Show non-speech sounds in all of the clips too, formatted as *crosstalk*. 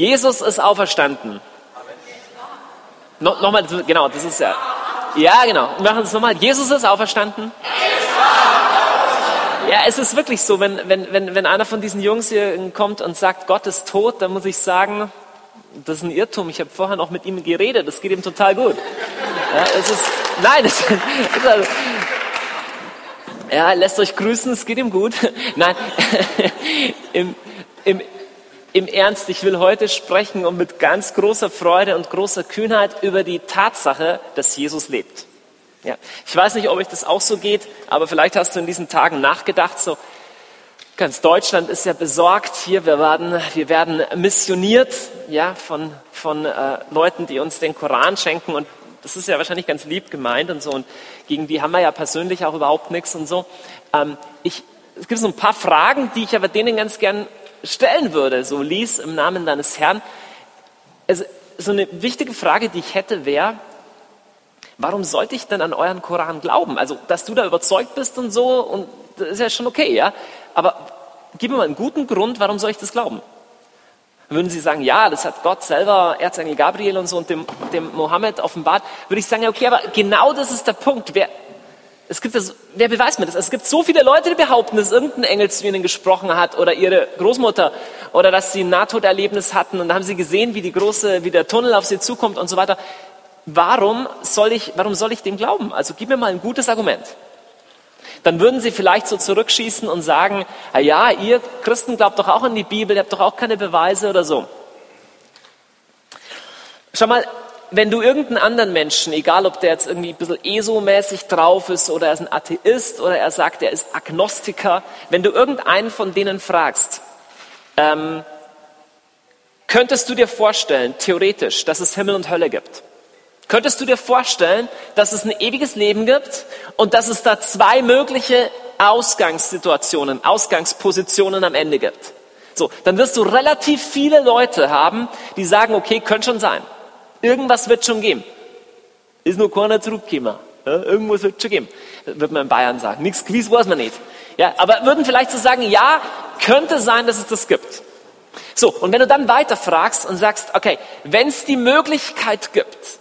Jesus ist auferstanden. No, nochmal, genau, das ist ja. Ja, genau. Wir machen es nochmal. Jesus ist auferstanden. Ja, es ist wirklich so, wenn, wenn, wenn, wenn einer von diesen Jungs hier kommt und sagt, Gott ist tot, dann muss ich sagen, das ist ein Irrtum. Ich habe vorher noch mit ihm geredet. Das geht ihm total gut. Ja, es ist, nein, *laughs* es ist, also, ja, lässt euch grüßen, es geht ihm gut. *laughs* Nein, *laughs* im, im, im Ernst, ich will heute sprechen und mit ganz großer Freude und großer Kühnheit über die Tatsache, dass Jesus lebt. Ja. Ich weiß nicht, ob euch das auch so geht, aber vielleicht hast du in diesen Tagen nachgedacht, so ganz Deutschland ist ja besorgt hier, wir werden, wir werden missioniert, ja, von, von äh, Leuten, die uns den Koran schenken und das ist ja wahrscheinlich ganz lieb gemeint und so und gegen die haben wir ja persönlich auch überhaupt nichts und so. Ähm, ich, es gibt so ein paar Fragen, die ich aber denen ganz gern stellen würde. So lies im Namen deines Herrn. Also, so eine wichtige Frage, die ich hätte, wäre, warum sollte ich denn an euren Koran glauben? Also, dass du da überzeugt bist und so, und das ist ja schon okay, ja. Aber gib mir mal einen guten Grund, warum soll ich das glauben? Würden Sie sagen, ja, das hat Gott selber, Erzengel Gabriel und so und dem, dem Mohammed offenbart, würde ich sagen, okay, aber genau das ist der Punkt. Wer, es gibt das, wer beweist mir das? Es gibt so viele Leute, die behaupten, dass irgendein Engel zu ihnen gesprochen hat oder ihre Großmutter oder dass sie ein Nahtoderlebnis hatten und haben sie gesehen, wie die große, wie der Tunnel auf sie zukommt und so weiter. Warum soll ich, warum soll ich dem glauben? Also gib mir mal ein gutes Argument. Dann würden sie vielleicht so zurückschießen und sagen, ah ja, ihr Christen glaubt doch auch an die Bibel, ihr habt doch auch keine Beweise oder so. Schau mal, wenn du irgendeinen anderen Menschen, egal ob der jetzt irgendwie ein bisschen ESO-mäßig drauf ist oder er ist ein Atheist oder er sagt, er ist Agnostiker, wenn du irgendeinen von denen fragst, ähm, könntest du dir vorstellen, theoretisch, dass es Himmel und Hölle gibt? Könntest du dir vorstellen, dass es ein ewiges Leben gibt und dass es da zwei mögliche Ausgangssituationen, Ausgangspositionen am Ende gibt? So, dann wirst du relativ viele Leute haben, die sagen, okay, könnte schon sein. Irgendwas wird schon geben. Ist nur keiner zurückgekommen. Ja, irgendwas wird schon geben. Wird man in Bayern sagen. Nichts gewiss weiß man nicht. Ja, aber würden vielleicht so sagen, ja, könnte sein, dass es das gibt. So, und wenn du dann weiter fragst und sagst, okay, wenn es die Möglichkeit gibt,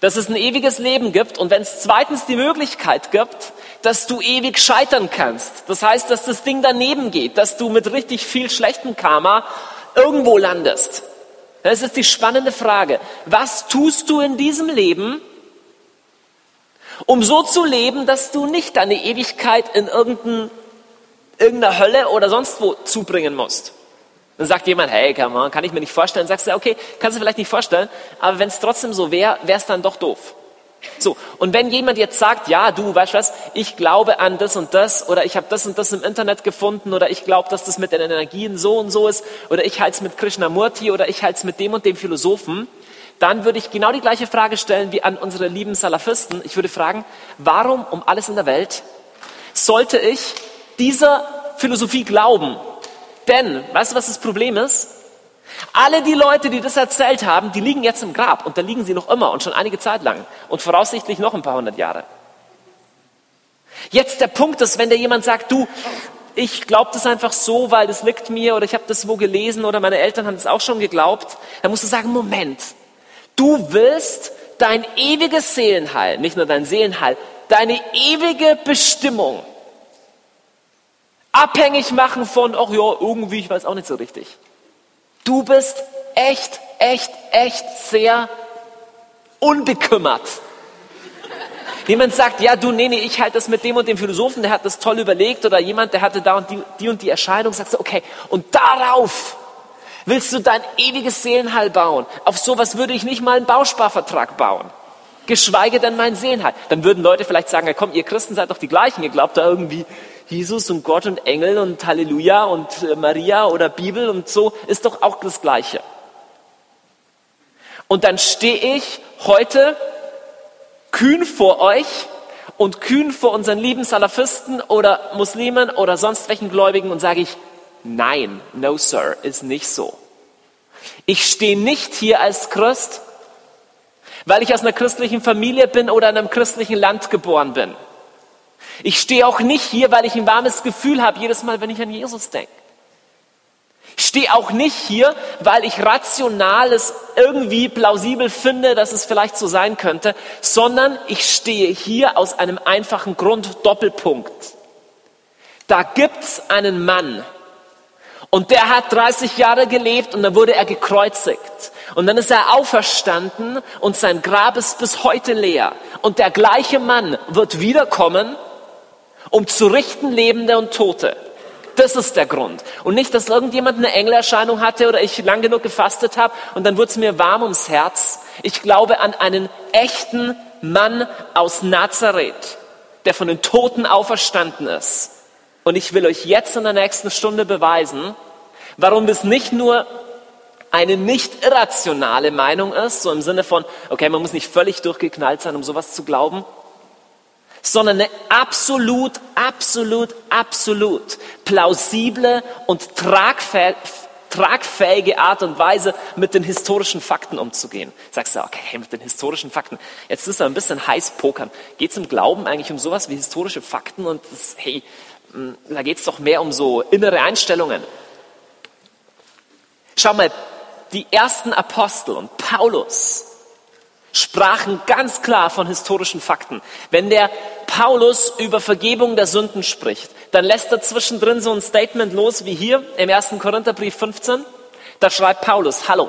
dass es ein ewiges Leben gibt und wenn es zweitens die Möglichkeit gibt, dass du ewig scheitern kannst, das heißt, dass das Ding daneben geht, dass du mit richtig viel schlechtem Karma irgendwo landest, das ist die spannende Frage. Was tust du in diesem Leben, um so zu leben, dass du nicht deine Ewigkeit in irgendein, irgendeiner Hölle oder sonst wo zubringen musst? Dann sagt jemand, hey, come on, kann ich mir nicht vorstellen. Dann sagst du, okay, kannst du vielleicht nicht vorstellen, aber wenn es trotzdem so wäre, wäre es dann doch doof. So, und wenn jemand jetzt sagt, ja, du, weißt du was, ich glaube an das und das oder ich habe das und das im Internet gefunden oder ich glaube, dass das mit den Energien so und so ist oder ich halte es mit Krishnamurti oder ich halte es mit dem und dem Philosophen, dann würde ich genau die gleiche Frage stellen wie an unsere lieben Salafisten. Ich würde fragen, warum um alles in der Welt sollte ich dieser Philosophie glauben? Denn, weißt du, was das Problem ist? Alle die Leute, die das erzählt haben, die liegen jetzt im Grab und da liegen sie noch immer und schon einige Zeit lang und voraussichtlich noch ein paar hundert Jahre. Jetzt der Punkt ist, wenn dir jemand sagt, du, ich glaube das einfach so, weil das liegt mir oder ich habe das wo gelesen oder meine Eltern haben es auch schon geglaubt, dann musst du sagen, Moment, du willst dein ewiges Seelenheil, nicht nur dein Seelenheil, deine ewige Bestimmung abhängig machen von, ach ja, irgendwie, ich weiß auch nicht so richtig. Du bist echt, echt, echt sehr unbekümmert. Jemand sagt, ja, du, nee, nee, ich halte das mit dem und dem Philosophen, der hat das toll überlegt oder jemand, der hatte da und die, die und die Erscheinung, sagst du, okay, und darauf willst du dein ewiges Seelenheil bauen. Auf sowas würde ich nicht mal einen Bausparvertrag bauen. Geschweige denn mein Seelenheil. Dann würden Leute vielleicht sagen, ja komm, ihr Christen seid doch die gleichen, ihr glaubt da irgendwie Jesus und Gott und Engel und Halleluja und äh, Maria oder Bibel und so, ist doch auch das Gleiche. Und dann stehe ich heute kühn vor euch und kühn vor unseren lieben Salafisten oder Muslimen oder sonst welchen Gläubigen und sage ich, nein, no sir, ist nicht so. Ich stehe nicht hier als Christ, weil ich aus einer christlichen Familie bin oder in einem christlichen Land geboren bin. Ich stehe auch nicht hier, weil ich ein warmes Gefühl habe, jedes Mal, wenn ich an Jesus denke. Ich stehe auch nicht hier, weil ich rationales irgendwie plausibel finde, dass es vielleicht so sein könnte, sondern ich stehe hier aus einem einfachen Grund, Doppelpunkt. Da gibt's einen Mann und der hat 30 Jahre gelebt und dann wurde er gekreuzigt. Und dann ist er auferstanden und sein Grab ist bis heute leer. Und der gleiche Mann wird wiederkommen, um zu richten Lebende und Tote. Das ist der Grund. Und nicht, dass irgendjemand eine Engelerscheinung hatte oder ich lang genug gefastet habe und dann wurde es mir warm ums Herz. Ich glaube an einen echten Mann aus Nazareth, der von den Toten auferstanden ist. Und ich will euch jetzt in der nächsten Stunde beweisen, warum das nicht nur eine nicht irrationale Meinung ist, so im Sinne von, okay, man muss nicht völlig durchgeknallt sein, um sowas zu glauben, sondern eine absolut, absolut, absolut plausible und tragfähige Art und Weise, mit den historischen Fakten umzugehen. Sagst du, okay, mit den historischen Fakten. Jetzt ist er ein bisschen heiß pokern. Geht es im Glauben eigentlich um sowas wie historische Fakten und das, hey, hm, da geht es doch mehr um so innere Einstellungen. Schau mal, die ersten Apostel und Paulus sprachen ganz klar von historischen Fakten. Wenn der Paulus über Vergebung der Sünden spricht, dann lässt er zwischendrin so ein Statement los wie hier im 1. Korintherbrief 15. Da schreibt Paulus, hallo,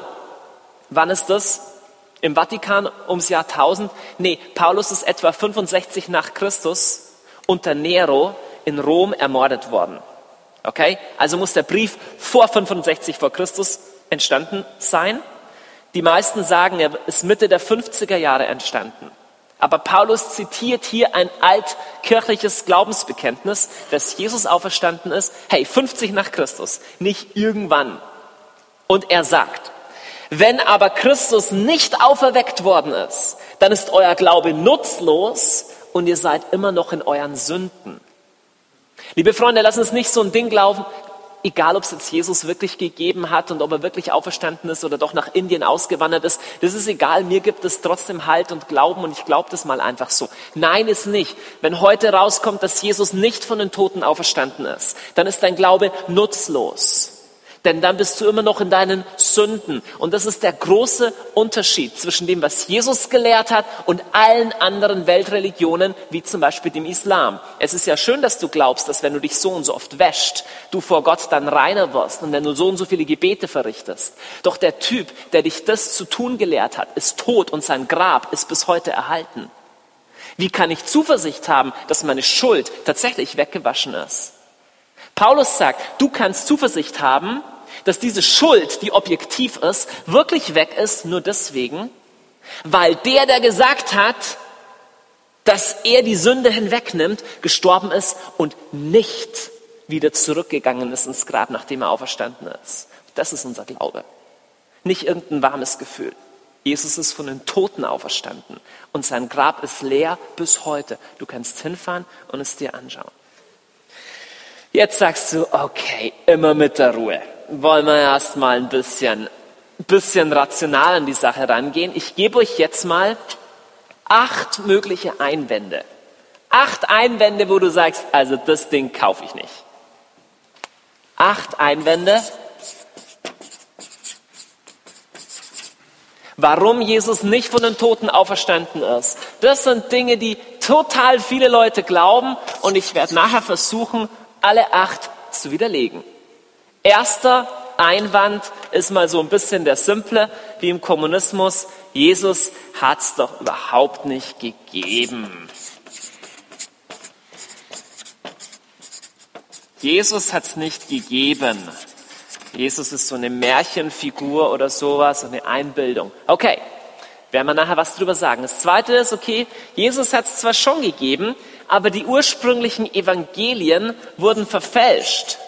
wann ist das? Im Vatikan ums Jahr 1000? Nee, Paulus ist etwa 65 nach Christus unter Nero in Rom ermordet worden. Okay? Also muss der Brief vor 65 vor Christus entstanden sein. Die meisten sagen, er ist Mitte der 50er Jahre entstanden. Aber Paulus zitiert hier ein altkirchliches Glaubensbekenntnis, dass Jesus auferstanden ist. Hey, 50 nach Christus, nicht irgendwann. Und er sagt, wenn aber Christus nicht auferweckt worden ist, dann ist euer Glaube nutzlos und ihr seid immer noch in euren Sünden. Liebe Freunde, lass uns nicht so ein Ding glauben, egal ob es jetzt Jesus wirklich gegeben hat und ob er wirklich auferstanden ist oder doch nach Indien ausgewandert ist, das ist egal, mir gibt es trotzdem Halt und Glauben und ich glaube das mal einfach so. Nein, ist nicht. Wenn heute rauskommt, dass Jesus nicht von den Toten auferstanden ist, dann ist dein Glaube nutzlos denn dann bist du immer noch in deinen Sünden. Und das ist der große Unterschied zwischen dem, was Jesus gelehrt hat und allen anderen Weltreligionen, wie zum Beispiel dem Islam. Es ist ja schön, dass du glaubst, dass wenn du dich so und so oft wäscht, du vor Gott dann reiner wirst und wenn du so und so viele Gebete verrichtest. Doch der Typ, der dich das zu tun gelehrt hat, ist tot und sein Grab ist bis heute erhalten. Wie kann ich Zuversicht haben, dass meine Schuld tatsächlich weggewaschen ist? Paulus sagt, du kannst Zuversicht haben, dass diese Schuld, die objektiv ist, wirklich weg ist, nur deswegen, weil der, der gesagt hat, dass er die Sünde hinwegnimmt, gestorben ist und nicht wieder zurückgegangen ist ins Grab, nachdem er auferstanden ist. Das ist unser Glaube. Nicht irgendein warmes Gefühl. Jesus ist von den Toten auferstanden und sein Grab ist leer bis heute. Du kannst hinfahren und es dir anschauen. Jetzt sagst du, okay, immer mit der Ruhe wollen wir erst mal ein bisschen, bisschen rational an die Sache rangehen. Ich gebe euch jetzt mal acht mögliche Einwände. Acht Einwände, wo du sagst, also das Ding kaufe ich nicht. Acht Einwände, warum Jesus nicht von den Toten auferstanden ist. Das sind Dinge, die total viele Leute glauben und ich werde nachher versuchen, alle acht zu widerlegen. Erster Einwand ist mal so ein bisschen der simple, wie im Kommunismus. Jesus hat es doch überhaupt nicht gegeben. Jesus hat es nicht gegeben. Jesus ist so eine Märchenfigur oder sowas, so eine Einbildung. Okay, werden wir nachher was drüber sagen. Das zweite ist, okay, Jesus hat es zwar schon gegeben, aber die ursprünglichen Evangelien wurden verfälscht.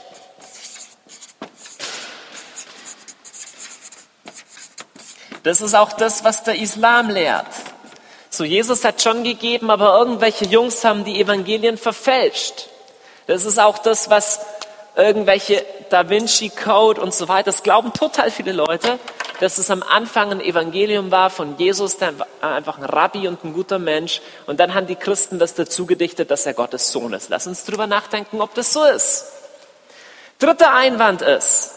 Das ist auch das, was der Islam lehrt. So, Jesus hat schon gegeben, aber irgendwelche Jungs haben die Evangelien verfälscht. Das ist auch das, was irgendwelche Da Vinci Code und so weiter, das glauben total viele Leute, dass es am Anfang ein Evangelium war von Jesus, der einfach ein Rabbi und ein guter Mensch. Und dann haben die Christen das dazu gedichtet, dass er Gottes Sohn ist. Lass uns drüber nachdenken, ob das so ist. Dritter Einwand ist,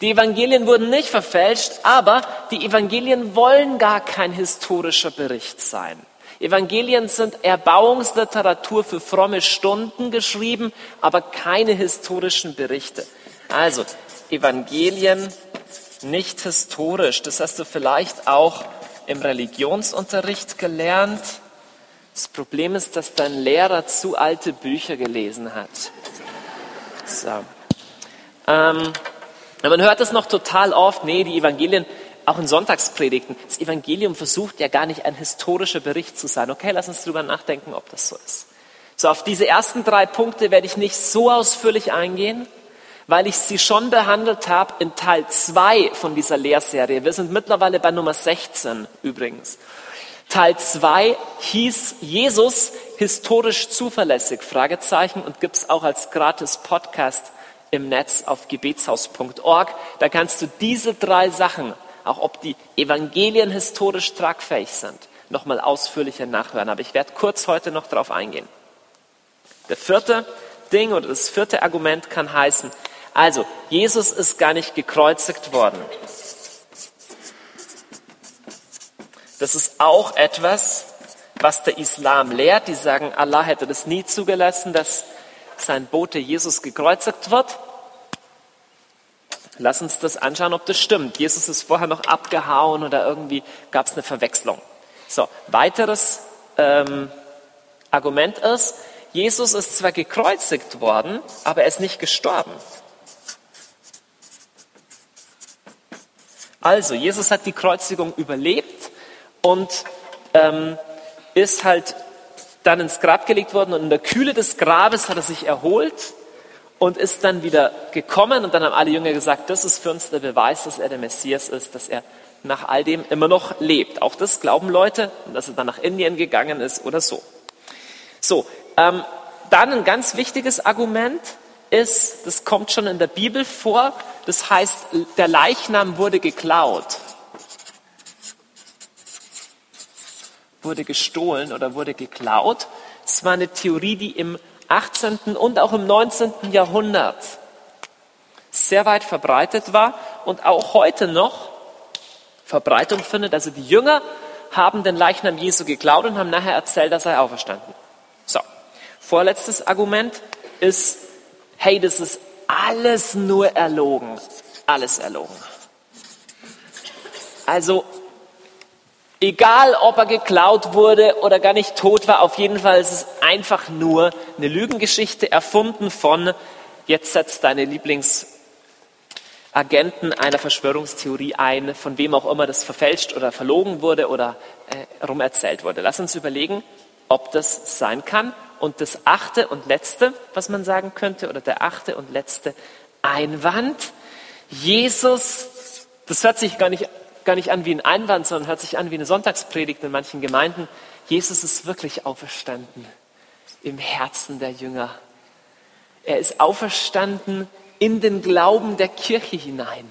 Die Evangelien wurden nicht verfälscht, aber die Evangelien wollen gar kein historischer Bericht sein. Evangelien sind Erbauungsliteratur für fromme Stunden geschrieben, aber keine historischen Berichte. Also, Evangelien nicht historisch. Das hast du vielleicht auch im Religionsunterricht gelernt. Das Problem ist, dass dein Lehrer zu alte Bücher gelesen hat. So. Ähm, man hört es noch total oft, nee, die Evangelien, auch in Sonntagspredigten, das Evangelium versucht ja gar nicht ein historischer Bericht zu sein. Okay, lass uns drüber nachdenken, ob das so ist. So, auf diese ersten drei Punkte werde ich nicht so ausführlich eingehen, weil ich sie schon behandelt habe in Teil 2 von dieser Lehrserie. Wir sind mittlerweile bei Nummer 16 übrigens. Teil 2 hieß Jesus historisch zuverlässig, Fragezeichen, und gibt es auch als gratis Podcast im Netz auf gebetshaus.org. Da kannst du diese drei Sachen, auch ob die Evangelien historisch tragfähig sind, nochmal ausführlicher nachhören. Aber ich werde kurz heute noch darauf eingehen. Der vierte Ding oder das vierte Argument kann heißen, also Jesus ist gar nicht gekreuzigt worden. Das ist auch etwas, was der Islam lehrt. Die sagen, Allah hätte das nie zugelassen, dass sein Bote Jesus gekreuzigt wird. Lass uns das anschauen, ob das stimmt. Jesus ist vorher noch abgehauen oder irgendwie gab es eine Verwechslung. So, weiteres ähm, Argument ist, Jesus ist zwar gekreuzigt worden, aber er ist nicht gestorben. Also, Jesus hat die Kreuzigung überlebt und ähm, ist halt dann ins Grab gelegt worden und in der Kühle des Grabes hat er sich erholt und ist dann wieder gekommen und dann haben alle Jünger gesagt, das ist für uns der Beweis, dass er der Messias ist, dass er nach all dem immer noch lebt. Auch das glauben Leute dass er dann nach Indien gegangen ist oder so. So, ähm, dann ein ganz wichtiges Argument ist, das kommt schon in der Bibel vor, das heißt, der Leichnam wurde geklaut. Wurde gestohlen oder wurde geklaut. Es war eine Theorie, die im 18. und auch im 19. Jahrhundert sehr weit verbreitet war und auch heute noch Verbreitung findet. Also die Jünger haben den Leichnam Jesu geklaut und haben nachher erzählt, dass er auferstanden. So, vorletztes Argument ist, hey, das ist alles nur erlogen. Alles erlogen. Also, egal ob er geklaut wurde oder gar nicht tot war, auf jeden Fall ist es einfach nur eine Lügengeschichte erfunden von, jetzt setzt deine Lieblingsagenten einer Verschwörungstheorie ein, von wem auch immer das verfälscht oder verlogen wurde oder äh, rumerzählt wurde. Lass uns überlegen, ob das sein kann und das achte und letzte, was man sagen könnte, oder der achte und letzte Einwand, Jesus, das hört sich gar nicht, gar nicht an wie ein Einwand, sondern hört sich an wie eine Sonntagspredigt in manchen Gemeinden. Jesus ist wirklich auferstanden im Herzen der Jünger. Er ist auferstanden in den Glauben der Kirche hinein.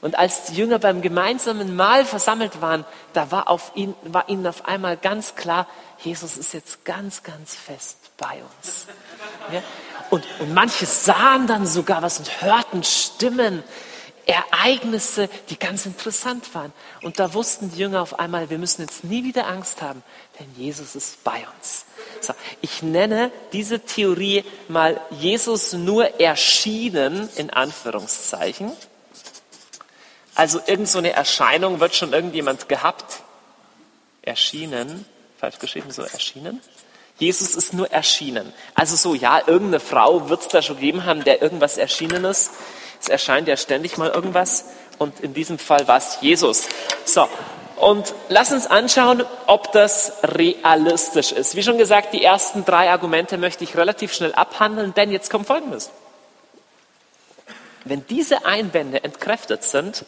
Und als die Jünger beim gemeinsamen Mahl versammelt waren, da war, auf ihn, war ihnen auf einmal ganz klar, Jesus ist jetzt ganz, ganz fest bei uns. Ja? Und, und manche sahen dann sogar was und hörten Stimmen, Ereignisse, die ganz interessant waren. Und da wussten die Jünger auf einmal, wir müssen jetzt nie wieder Angst haben, denn Jesus ist bei uns. So, ich nenne diese Theorie mal Jesus nur erschienen, in Anführungszeichen. Also irgend so eine Erscheinung wird schon irgendjemand gehabt. Erschienen, falsch geschrieben, so erschienen. Jesus ist nur erschienen. Also so, ja, irgendeine Frau wird es da schon gegeben haben, der irgendwas erschienen ist. Es erscheint ja ständig mal irgendwas. Und in diesem Fall war es Jesus. So, und lass uns anschauen, ob das realistisch ist. Wie schon gesagt, die ersten drei Argumente möchte ich relativ schnell abhandeln, denn jetzt kommt Folgendes. Wenn diese Einwände entkräftet sind,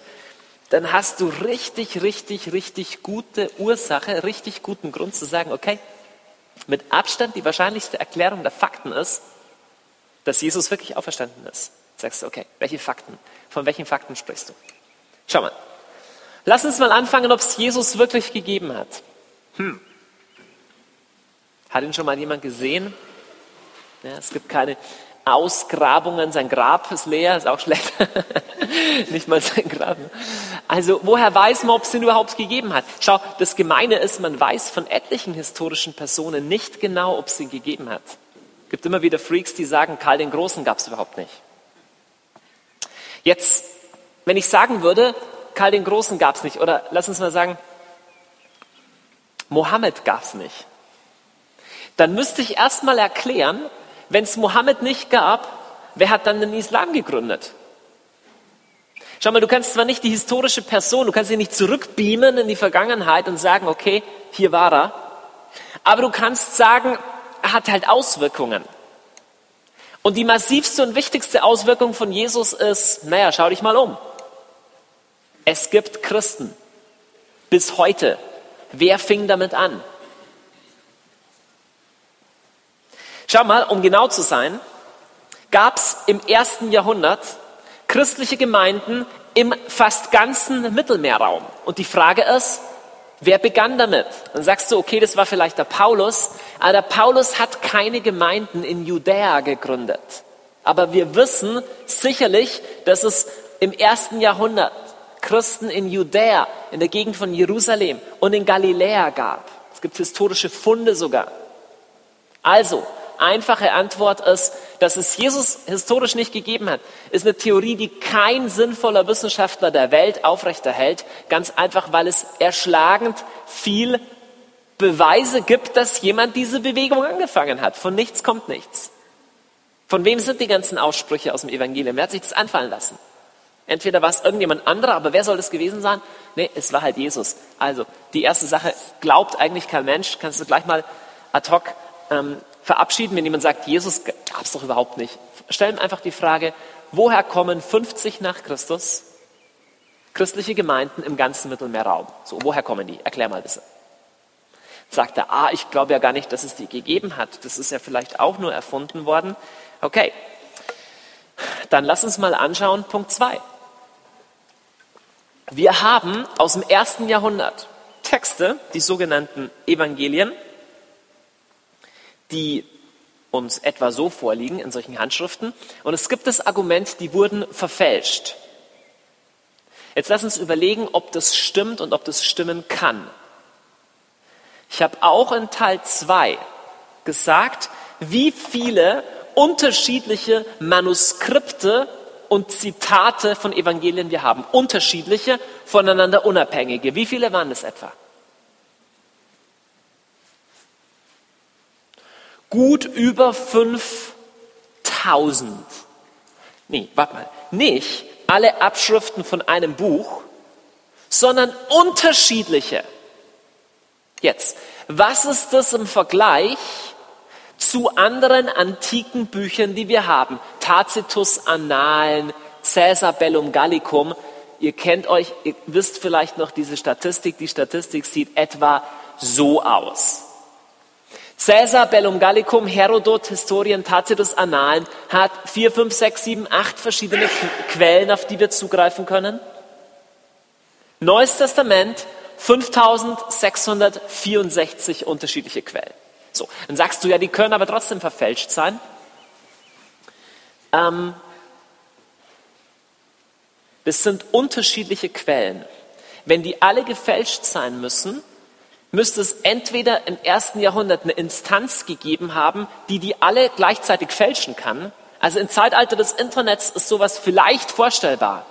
dann hast du richtig, richtig, richtig gute Ursache, richtig guten Grund zu sagen, okay, mit Abstand die wahrscheinlichste Erklärung der Fakten ist, dass Jesus wirklich auferstanden ist. Sagst du, okay, welche Fakten? Von welchen Fakten sprichst du? Schau mal. Lass uns mal anfangen, ob es Jesus wirklich gegeben hat. Hm. Hat ihn schon mal jemand gesehen? Ja, es gibt keine Ausgrabungen. Sein Grab ist leer, ist auch schlecht. *laughs* Nicht mal sein Grab. Also woher weiß man, ob es ihn überhaupt gegeben hat? Schau, das Gemeine ist, man weiß von etlichen historischen Personen nicht genau, ob es ihn gegeben hat. Es gibt immer wieder Freaks, die sagen, Karl den Großen gab es überhaupt nicht. Jetzt, wenn ich sagen würde, Karl den Großen gab es nicht, oder lass uns mal sagen, Mohammed gab es nicht, dann müsste ich erstmal erklären, wenn es Mohammed nicht gab, wer hat dann den Islam gegründet? Schau mal, du kannst zwar nicht die historische Person, du kannst sie nicht zurückbeamen in die Vergangenheit und sagen, okay, hier war er, aber du kannst sagen, er hat halt Auswirkungen. Und die massivste und wichtigste Auswirkung von Jesus ist, naja, schau dich mal um. Es gibt Christen. Bis heute. Wer fing damit an? Schau mal, um genau zu sein, gab es im ersten Jahrhundert christliche Gemeinden im fast ganzen Mittelmeerraum. Und die Frage ist, wer begann damit? Dann sagst du, okay, das war vielleicht der Paulus, aber der Paulus hat keine Gemeinden in Judäa gegründet. Aber wir wissen sicherlich, dass es im ersten Jahrhundert Christen in Judäa, in der Gegend von Jerusalem und in Galiläa gab. Es gibt historische Funde sogar. Also, einfache Antwort ist, dass es Jesus historisch nicht gegeben hat, ist eine Theorie, die kein sinnvoller Wissenschaftler der Welt aufrechterhält. Ganz einfach, weil es erschlagend viel Beweise gibt, dass jemand diese Bewegung angefangen hat. Von nichts kommt nichts. Von wem sind die ganzen Aussprüche aus dem Evangelium? Wer hat sich das anfallen lassen? Entweder war es irgendjemand anderer, aber wer soll das gewesen sein? Nee, es war halt Jesus. Also, die erste Sache, glaubt eigentlich kein Mensch, kannst du gleich mal ad hoc ähm, verabschieden, wenn jemand sagt, Jesus gab es doch überhaupt nicht. Stellen einfach die Frage, woher kommen 50 nach Christus christliche Gemeinden im ganzen Mittelmeerraum? So, woher kommen die? Erklär mal bitte. Sagt er, ah, ich glaube ja gar nicht, dass es die gegeben hat. Das ist ja vielleicht auch nur erfunden worden. Okay, dann lass uns mal anschauen, Punkt 2. Wir haben aus dem ersten Jahrhundert Texte, die sogenannten Evangelien, die uns etwa so vorliegen in solchen Handschriften. Und es gibt das Argument, die wurden verfälscht. Jetzt lass uns überlegen, ob das stimmt und ob das stimmen kann. Ich habe auch in Teil 2 gesagt, wie viele unterschiedliche Manuskripte und Zitate von Evangelien wir haben. Unterschiedliche, voneinander unabhängige. Wie viele waren es etwa? Gut über 5000. Nee, warte mal. Nicht alle Abschriften von einem Buch, sondern unterschiedliche. Jetzt, was ist das im Vergleich zu anderen antiken Büchern, die wir haben? Tacitus Annalen, Caesar Bellum Gallicum. Ihr kennt euch, ihr wisst vielleicht noch diese Statistik. Die Statistik sieht etwa so aus. Caesar Bellum Gallicum, Herodot, Historien, Tacitus, Annalen hat vier, fünf, sechs, sieben, acht verschiedene Quellen, auf die wir zugreifen können. Neues Testament, 5664 unterschiedliche Quellen. So, dann sagst du ja, die können aber trotzdem verfälscht sein. Ähm, das sind unterschiedliche Quellen. Wenn die alle gefälscht sein müssen, müsste es entweder im ersten Jahrhundert eine Instanz gegeben haben, die die alle gleichzeitig fälschen kann. Also im Zeitalter des Internets ist sowas vielleicht vorstellbar.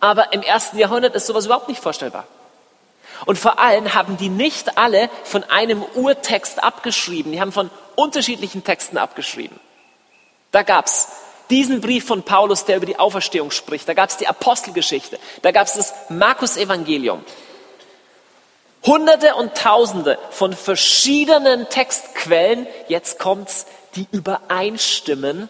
Aber im ersten Jahrhundert ist sowas überhaupt nicht vorstellbar. Und vor allem haben die nicht alle von einem Urtext abgeschrieben. Die haben von unterschiedlichen Texten abgeschrieben. Da gab's diesen Brief von Paulus, der über die Auferstehung spricht. Da gab's die Apostelgeschichte. Da gab's das Markus-Evangelium. Hunderte und Tausende von verschiedenen Textquellen, jetzt kommt's, die übereinstimmen.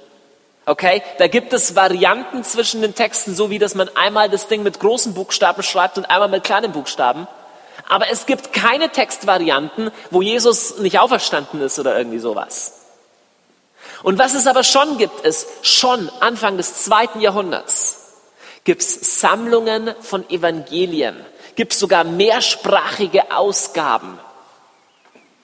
Okay, da gibt es Varianten zwischen den Texten, so wie dass man einmal das Ding mit großen Buchstaben schreibt und einmal mit kleinen Buchstaben. Aber es gibt keine Textvarianten, wo Jesus nicht auferstanden ist oder irgendwie sowas. Und was es aber schon gibt, ist, schon Anfang des zweiten Jahrhunderts gibt es Sammlungen von Evangelien gibt sogar mehrsprachige Ausgaben.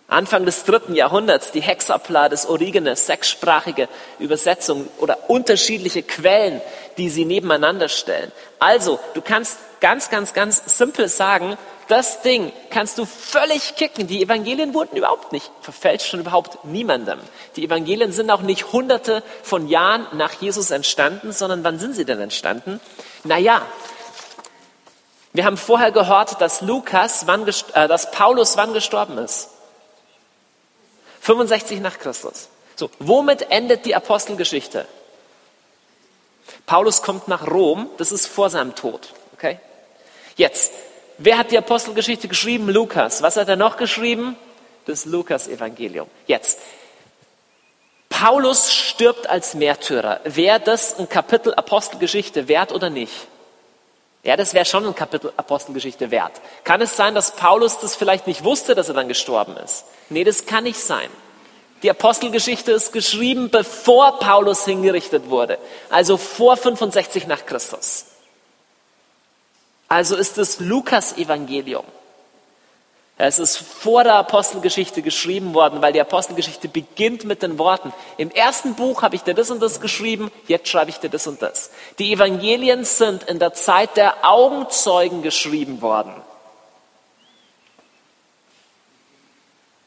Anfang des dritten Jahrhunderts die Hexapla des Origenes, sechssprachige Übersetzung oder unterschiedliche Quellen, die sie nebeneinander stellen. Also, du kannst ganz, ganz, ganz simpel sagen, das Ding kannst du völlig kicken. Die Evangelien wurden überhaupt nicht verfälscht von überhaupt niemandem. Die Evangelien sind auch nicht hunderte von Jahren nach Jesus entstanden, sondern wann sind sie denn entstanden? Naja, wir haben vorher gehört, dass Lukas, wann, äh, dass Paulus wann gestorben ist? 65 nach Christus. So, womit endet die Apostelgeschichte? Paulus kommt nach Rom, das ist vor seinem Tod. Okay? Jetzt, wer hat die Apostelgeschichte geschrieben? Lukas. Was hat er noch geschrieben? Das Lukas-Evangelium. Jetzt, Paulus stirbt als Märtyrer. Wäre das ein Kapitel Apostelgeschichte wert oder nicht? Ja, das wäre schon ein Kapitel Apostelgeschichte wert. Kann es sein, dass Paulus das vielleicht nicht wusste, dass er dann gestorben ist? Nee, das kann nicht sein. Die Apostelgeschichte ist geschrieben, bevor Paulus hingerichtet wurde, also vor 65 nach Christus. Also ist es Lukas Evangelium. Es ist vor der Apostelgeschichte geschrieben worden, weil die Apostelgeschichte beginnt mit den Worten, im ersten Buch habe ich dir das und das geschrieben, jetzt schreibe ich dir das und das. Die Evangelien sind in der Zeit der Augenzeugen geschrieben worden.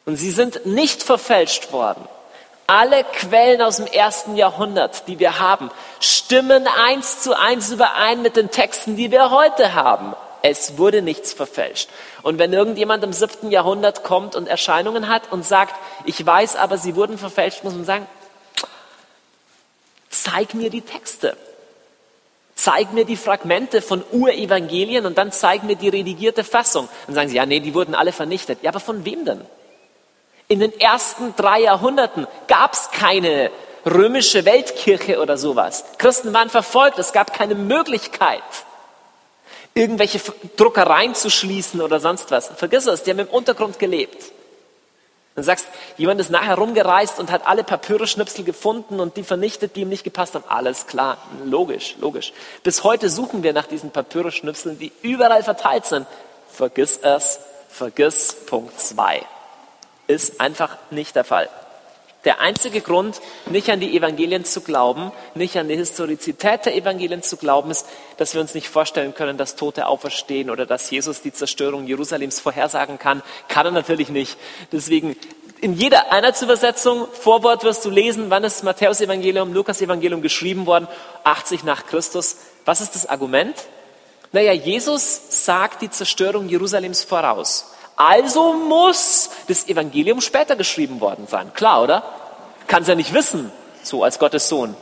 Und sie sind nicht verfälscht worden. Alle Quellen aus dem ersten Jahrhundert, die wir haben, stimmen eins zu eins überein mit den Texten, die wir heute haben. Es wurde nichts verfälscht. Und wenn irgendjemand im siebten Jahrhundert kommt und Erscheinungen hat und sagt, ich weiß aber, sie wurden verfälscht, muss man sagen, zeig mir die Texte. Zeig mir die Fragmente von Urevangelien und dann zeig mir die redigierte Fassung. Dann sagen sie, ja, nee, die wurden alle vernichtet. Ja, aber von wem denn? In den ersten drei Jahrhunderten gab es keine römische Weltkirche oder sowas. Christen waren verfolgt, es gab keine Möglichkeit irgendwelche Druckereien zu schließen oder sonst was. Vergiss es, die haben im Untergrund gelebt. Dann sagst, jemand ist nachher rumgereist und hat alle Papyrusschnipsel gefunden und die vernichtet, die ihm nicht gepasst haben. Alles klar, logisch, logisch. Bis heute suchen wir nach diesen Papyrusschnipseln, die überall verteilt sind. Vergiss es, vergiss Punkt zwei. Ist einfach nicht der Fall. Der einzige Grund, nicht an die Evangelien zu glauben, nicht an die Historizität der Evangelien zu glauben, ist, dass wir uns nicht vorstellen können, dass Tote auferstehen oder dass Jesus die Zerstörung Jerusalems vorhersagen kann. Kann er natürlich nicht. Deswegen in jeder Einheitsübersetzung, Vorwort wirst du lesen, wann ist Matthäus Evangelium, Lukas Evangelium geschrieben worden? 80 nach Christus. Was ist das Argument? Naja, Jesus sagt die Zerstörung Jerusalems voraus. Also muss das Evangelium später geschrieben worden sein. Klar, oder? Kann es ja nicht wissen, so als Gottes Sohn.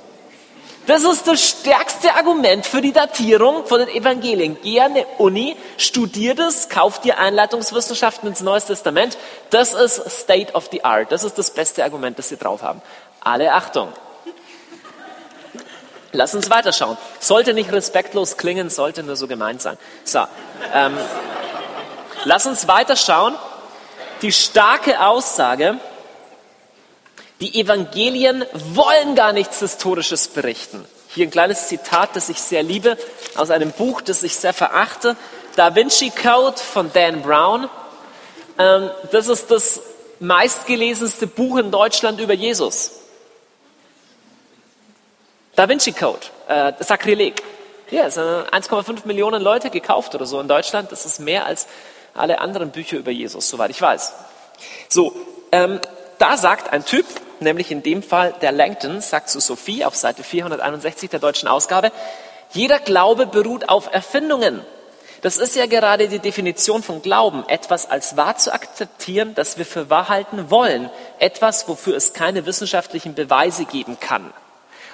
Das ist das stärkste Argument für die Datierung von den Evangelien. Geh an eine Uni, studier das, kauf dir Einleitungswissenschaften ins Neue Testament. Das ist State of the Art. Das ist das beste Argument, das sie drauf haben. Alle Achtung. Lass uns weiterschauen. Sollte nicht respektlos klingen, sollte nur so gemeint sein. So, ähm, Lass uns weiter schauen. Die starke Aussage, die Evangelien wollen gar nichts Historisches berichten. Hier ein kleines Zitat, das ich sehr liebe, aus einem Buch, das ich sehr verachte. Da Vinci Code von Dan Brown. Ähm, das ist das meistgelesenste Buch in Deutschland über Jesus. Da Vinci Code, äh, Sakrileg. Ja, sind 1,5 Millionen Leute gekauft oder so in Deutschland. Das ist mehr als alle anderen Bücher über Jesus, soweit ich weiß. So, ähm, da sagt ein Typ, nämlich in dem Fall der Langton, sagt zu Sophie auf Seite 461 der deutschen Ausgabe, jeder Glaube beruht auf Erfindungen. Das ist ja gerade die Definition von Glauben, etwas als wahr zu akzeptieren, das wir für wahr halten wollen, etwas, wofür es keine wissenschaftlichen Beweise geben kann.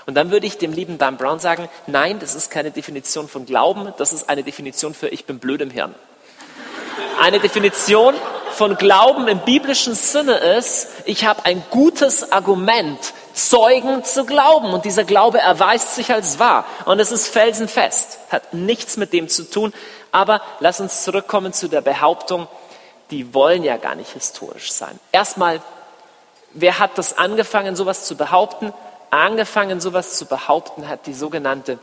Und dann würde ich dem lieben Dan Brown sagen, nein, das ist keine Definition von Glauben, das ist eine Definition für ich bin blöd im Hirn. Eine Definition von Glauben im biblischen Sinne ist, ich habe ein gutes Argument, Zeugen zu glauben. Und dieser Glaube erweist sich als wahr. Und es ist felsenfest, hat nichts mit dem zu tun. Aber lass uns zurückkommen zu der Behauptung, die wollen ja gar nicht historisch sein. Erstmal, wer hat das angefangen, sowas zu behaupten? Angefangen, sowas zu behaupten, hat die sogenannte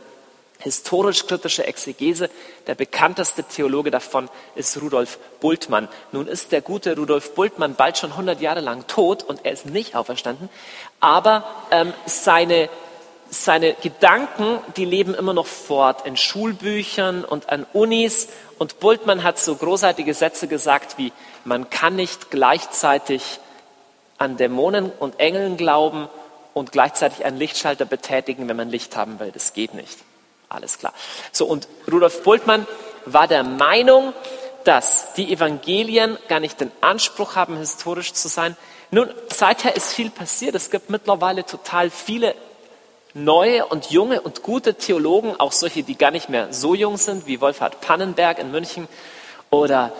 Historisch-kritische Exegese, der bekannteste Theologe davon ist Rudolf Bultmann. Nun ist der gute Rudolf Bultmann bald schon 100 Jahre lang tot und er ist nicht auferstanden, aber ähm, seine, seine Gedanken, die leben immer noch fort in Schulbüchern und an Unis und Bultmann hat so großartige Sätze gesagt wie, man kann nicht gleichzeitig an Dämonen und Engeln glauben und gleichzeitig einen Lichtschalter betätigen, wenn man Licht haben will. Das geht nicht. Alles klar. So, und Rudolf Bultmann war der Meinung, dass die Evangelien gar nicht den Anspruch haben, historisch zu sein. Nun, seither ist viel passiert. Es gibt mittlerweile total viele neue und junge und gute Theologen, auch solche, die gar nicht mehr so jung sind, wie Wolfhard Pannenberg in München oder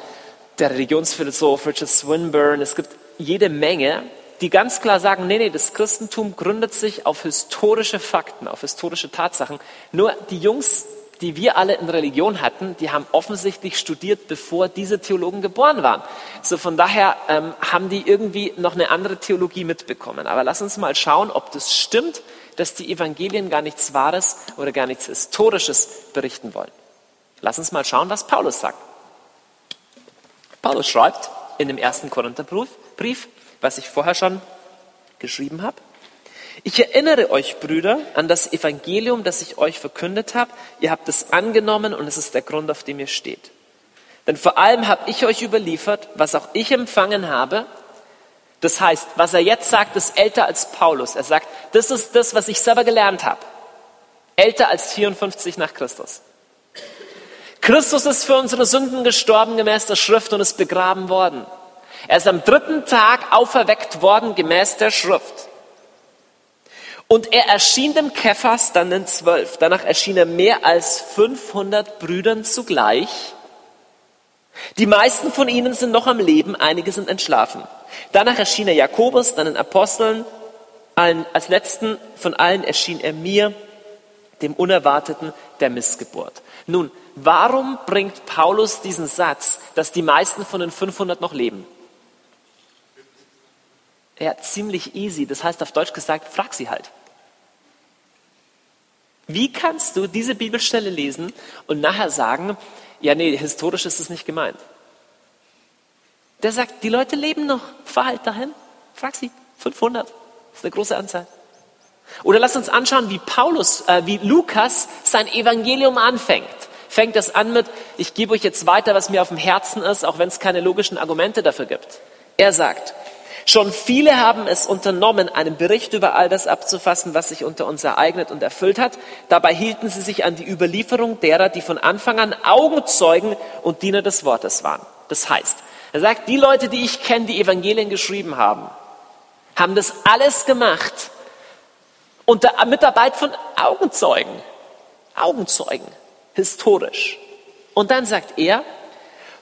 der Religionsphilosoph Richard Swinburne. Es gibt jede Menge, die ganz klar sagen, nee, nee, das Christentum gründet sich auf historische Fakten, auf historische Tatsachen. Nur die Jungs, die wir alle in Religion hatten, die haben offensichtlich studiert, bevor diese Theologen geboren waren. So von daher ähm, haben die irgendwie noch eine andere Theologie mitbekommen. Aber lass uns mal schauen, ob das stimmt, dass die Evangelien gar nichts Wahres oder gar nichts Historisches berichten wollen. Lass uns mal schauen, was Paulus sagt. Paulus schreibt in dem ersten Korintherbrief, was ich vorher schon geschrieben habe. Ich erinnere euch, Brüder, an das Evangelium, das ich euch verkündet habe. Ihr habt es angenommen und es ist der Grund, auf dem ihr steht. Denn vor allem habe ich euch überliefert, was auch ich empfangen habe. Das heißt, was er jetzt sagt, ist älter als Paulus. Er sagt, das ist das, was ich selber gelernt habe. Älter als 54 nach Christus. Christus ist für unsere Sünden gestorben gemäß der Schrift und ist begraben worden. Er ist am dritten Tag auferweckt worden gemäß der Schrift. Und er erschien dem Kephas dann den Zwölf. Danach erschien er mehr als 500 Brüdern zugleich. Die meisten von ihnen sind noch am Leben, einige sind entschlafen. Danach erschien er Jakobus, dann den Aposteln. Als letzten von allen erschien er mir, dem Unerwarteten der Missgeburt. Nun, warum bringt Paulus diesen Satz, dass die meisten von den 500 noch leben? Ja, ziemlich easy. Das heißt auf Deutsch gesagt, frag sie halt. Wie kannst du diese Bibelstelle lesen und nachher sagen, ja, nee, historisch ist es nicht gemeint? Der sagt, die Leute leben noch, fahr halt dahin, frag sie, 500, das ist eine große Anzahl. Oder lass uns anschauen, wie Paulus, äh, wie Lukas sein Evangelium anfängt. Fängt das an mit, ich gebe euch jetzt weiter, was mir auf dem Herzen ist, auch wenn es keine logischen Argumente dafür gibt. Er sagt, Schon viele haben es unternommen, einen Bericht über all das abzufassen, was sich unter uns ereignet und erfüllt hat. Dabei hielten sie sich an die Überlieferung derer, die von Anfang an Augenzeugen und Diener des Wortes waren. Das heißt, er sagt, die Leute, die ich kenne, die Evangelien geschrieben haben, haben das alles gemacht unter Mitarbeit von Augenzeugen. Augenzeugen, historisch. Und dann sagt er,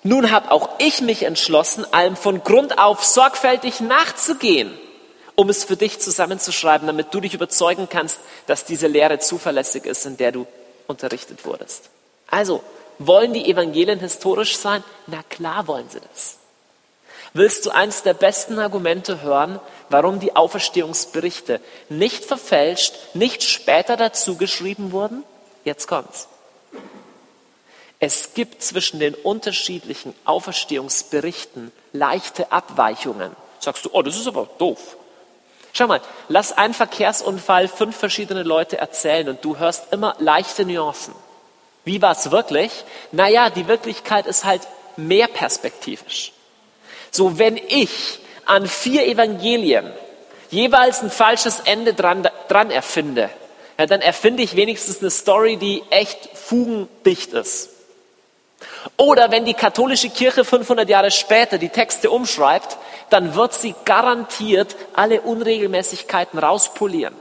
nun habe auch ich mich entschlossen, allem von Grund auf sorgfältig nachzugehen, um es für dich zusammenzuschreiben, damit du dich überzeugen kannst, dass diese Lehre zuverlässig ist, in der du unterrichtet wurdest. Also, wollen die Evangelien historisch sein? Na klar wollen sie das. Willst du eins der besten Argumente hören, warum die Auferstehungsberichte nicht verfälscht, nicht später dazu geschrieben wurden? Jetzt kommt's. Es gibt zwischen den unterschiedlichen Auferstehungsberichten leichte Abweichungen. Sagst du, oh, das ist aber doof. Schau mal, lass einen Verkehrsunfall fünf verschiedene Leute erzählen und du hörst immer leichte Nuancen. Wie war es wirklich? Naja, die Wirklichkeit ist halt mehr perspektivisch. So, wenn ich an vier Evangelien jeweils ein falsches Ende dran, dran erfinde, ja, dann erfinde ich wenigstens eine Story, die echt fugendicht ist. Oder wenn die katholische Kirche 500 Jahre später die Texte umschreibt, dann wird sie garantiert alle Unregelmäßigkeiten rauspolieren.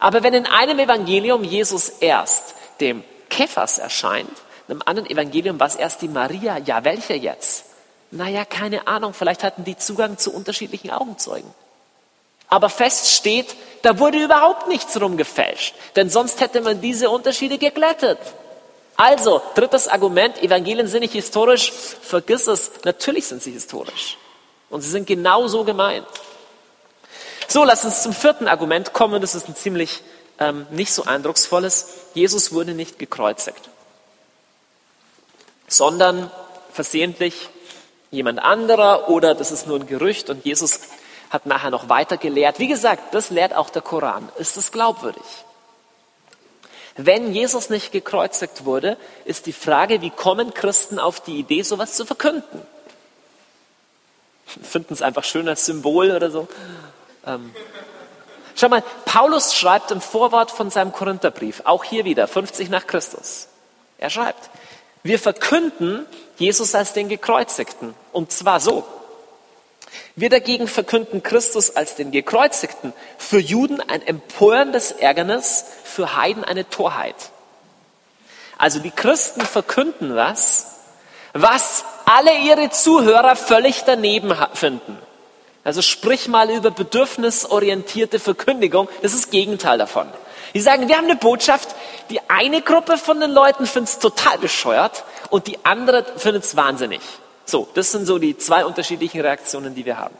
Aber wenn in einem Evangelium Jesus erst dem Kephas erscheint, in einem anderen Evangelium war es erst die Maria, ja, welche jetzt? Naja, keine Ahnung, vielleicht hatten die Zugang zu unterschiedlichen Augenzeugen. Aber fest steht, da wurde überhaupt nichts rumgefälscht, denn sonst hätte man diese Unterschiede geglättet. Also, drittes Argument, Evangelien sind nicht historisch, vergiss es, natürlich sind sie historisch. Und sie sind genau so gemeint. So, lass uns zum vierten Argument kommen, das ist ein ziemlich ähm, nicht so eindrucksvoll ist, Jesus wurde nicht gekreuzigt, sondern versehentlich jemand anderer oder das ist nur ein Gerücht und Jesus hat nachher noch weiter gelehrt. Wie gesagt, das lehrt auch der Koran. Ist es glaubwürdig? Wenn Jesus nicht gekreuzigt wurde, ist die Frage, wie kommen Christen auf die Idee, sowas zu verkünden? *laughs* Finden es einfach schön als Symbol oder so. Ähm. Schau mal, Paulus schreibt im Vorwort von seinem Korintherbrief, auch hier wieder, 50 nach Christus. Er schreibt, wir verkünden Jesus als den Gekreuzigten. Und zwar so. Wir dagegen verkünden Christus als den Gekreuzigten. Für Juden ein emporendes Ärgernis, für Heiden eine Torheit. Also die Christen verkünden was, was alle ihre Zuhörer völlig daneben finden. Also sprich mal über bedürfnisorientierte Verkündigung. Das ist das Gegenteil davon. Die sagen, wir haben eine Botschaft, die eine Gruppe von den Leuten findet es total bescheuert und die andere findet es wahnsinnig. So, das sind so die zwei unterschiedlichen Reaktionen, die wir haben.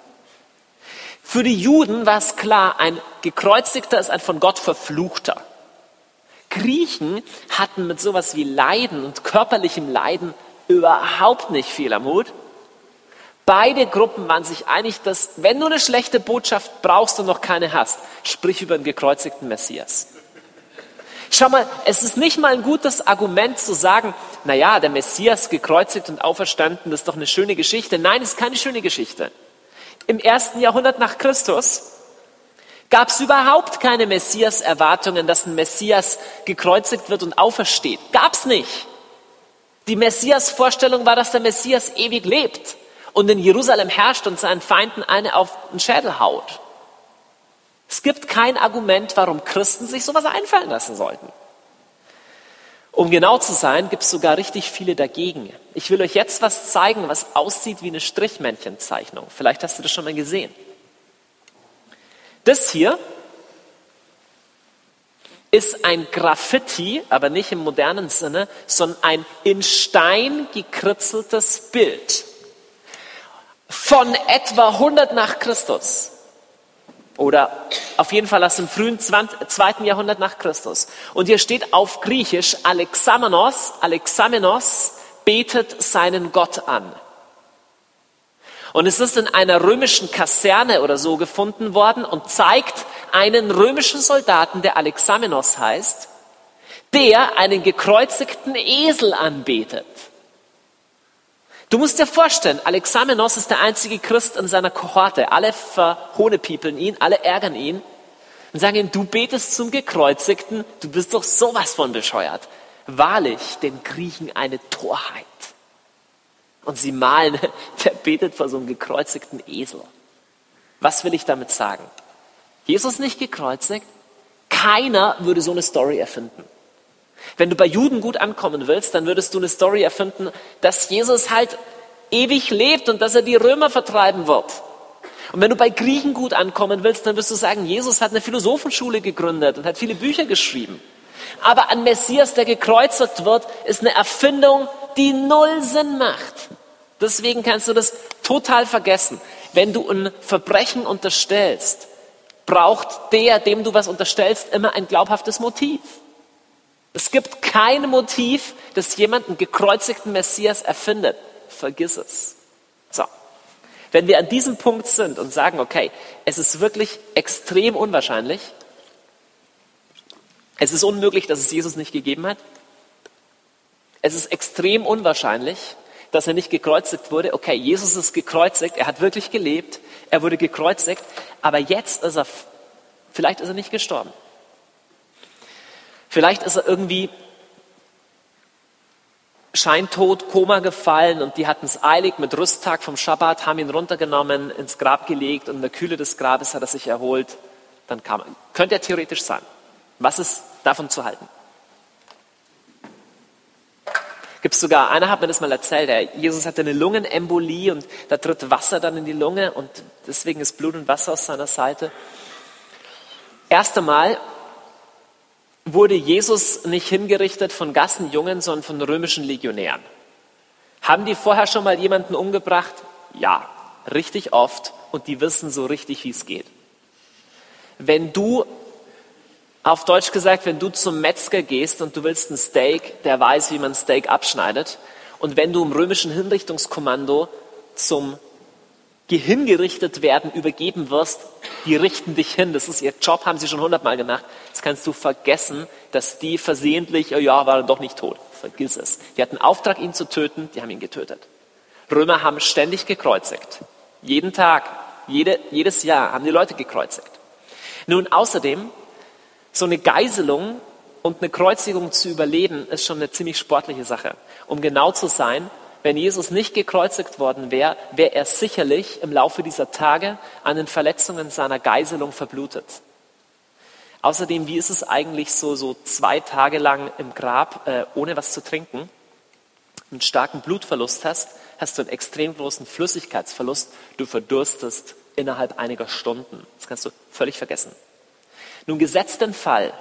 Für die Juden war es klar, ein gekreuzigter ist ein von Gott verfluchter. Griechen hatten mit sowas wie Leiden und körperlichem Leiden überhaupt nicht viel am Hut. Beide Gruppen waren sich einig, dass wenn du eine schlechte Botschaft brauchst und noch keine hast, sprich über einen gekreuzigten Messias. Schau mal, es ist nicht mal ein gutes Argument zu sagen, na ja, der Messias gekreuzigt und auferstanden, das ist doch eine schöne Geschichte. Nein, es ist keine schöne Geschichte. Im ersten Jahrhundert nach Christus gab es überhaupt keine Messias-Erwartungen, dass ein Messias gekreuzigt wird und aufersteht. Gab es nicht. Die Messias-Vorstellung war, dass der Messias ewig lebt und in Jerusalem herrscht und seinen Feinden eine auf den Schädel haut. Es gibt kein Argument, warum Christen sich sowas einfallen lassen sollten. Um genau zu sein, gibt es sogar richtig viele dagegen. Ich will euch jetzt was zeigen, was aussieht wie eine Strichmännchenzeichnung. Vielleicht hast du das schon mal gesehen. Das hier ist ein Graffiti, aber nicht im modernen Sinne, sondern ein in Stein gekritzeltes Bild von etwa 100 nach Christus. Oder auf jeden Fall aus dem frühen zweiten Jahrhundert nach Christus. Und hier steht auf Griechisch, Alexamenos, Alexamenos betet seinen Gott an. Und es ist in einer römischen Kaserne oder so gefunden worden und zeigt einen römischen Soldaten, der Alexamenos heißt, der einen gekreuzigten Esel anbetet. Du musst dir vorstellen, Alexamenos ist der einzige Christ in seiner Kohorte. Alle verhohnepiepeln ihn, alle ärgern ihn und sagen ihm, du betest zum Gekreuzigten, du bist doch sowas von bescheuert. Wahrlich, den Griechen eine Torheit. Und sie malen, *laughs* der betet vor so einem gekreuzigten Esel. Was will ich damit sagen? Jesus nicht gekreuzigt? Keiner würde so eine Story erfinden. Wenn du bei Juden gut ankommen willst, dann würdest du eine Story erfinden, dass Jesus halt ewig lebt und dass er die Römer vertreiben wird. Und wenn du bei Griechen gut ankommen willst, dann wirst du sagen, Jesus hat eine Philosophenschule gegründet und hat viele Bücher geschrieben. Aber ein Messias, der gekreuzigt wird, ist eine Erfindung, die null Sinn macht. Deswegen kannst du das total vergessen. Wenn du ein Verbrechen unterstellst, braucht der, dem du was unterstellst, immer ein glaubhaftes Motiv. Es gibt kein Motiv, das jemanden gekreuzigten Messias erfindet. Vergiss es. So. Wenn wir an diesem Punkt sind und sagen, okay, es ist wirklich extrem unwahrscheinlich, es ist unmöglich, dass es Jesus nicht gegeben hat, es ist extrem unwahrscheinlich, dass er nicht gekreuzigt wurde. Okay, Jesus ist gekreuzigt, er hat wirklich gelebt, er wurde gekreuzigt, aber jetzt ist er, vielleicht ist er nicht gestorben. Vielleicht ist er irgendwie scheintot, Koma gefallen und die hatten es eilig mit Rüsttag vom Schabbat, haben ihn runtergenommen, ins Grab gelegt und in der Kühle des Grabes hat er sich erholt. Dann kam er. Könnte er theoretisch sein. Was ist davon zu halten? Gibt es sogar, einer hat mir das mal erzählt, der, Jesus hatte eine Lungenembolie und da tritt Wasser dann in die Lunge und deswegen ist Blut und Wasser aus seiner Seite. Erst einmal wurde Jesus nicht hingerichtet von Gassenjungen, sondern von römischen Legionären. Haben die vorher schon mal jemanden umgebracht? Ja, richtig oft und die wissen so richtig, wie es geht. Wenn du Auf Deutsch gesagt, wenn du zum Metzger gehst und du willst ein Steak, der weiß, wie man Steak abschneidet. Und wenn du im römischen Hinrichtungskommando zum hingerichtet werden übergeben wirst, die richten dich hin. Das ist ihr Job, haben sie schon hundertmal gemacht. Das kannst du vergessen, dass die versehentlich, oh ja, war doch nicht tot. Vergiss es. Die hatten Auftrag, ihn zu töten, die haben ihn getötet. Römer haben ständig gekreuzigt. Jeden Tag, jede, jedes Jahr haben die Leute gekreuzigt. Nun, außerdem, so eine Geiselung und eine Kreuzigung zu überleben, ist schon eine ziemlich sportliche Sache. Um genau zu sein, wenn Jesus nicht gekreuzigt worden wäre, wäre er sicherlich im Laufe dieser Tage an den Verletzungen seiner Geiselung verblutet. Außerdem, wie ist es eigentlich so, so zwei Tage lang im Grab äh, ohne was zu trinken, einen starken Blutverlust hast, hast du einen extrem großen Flüssigkeitsverlust, du verdurstest innerhalb einiger Stunden. Das kannst du völlig vergessen. Nun gesetzt den Fall,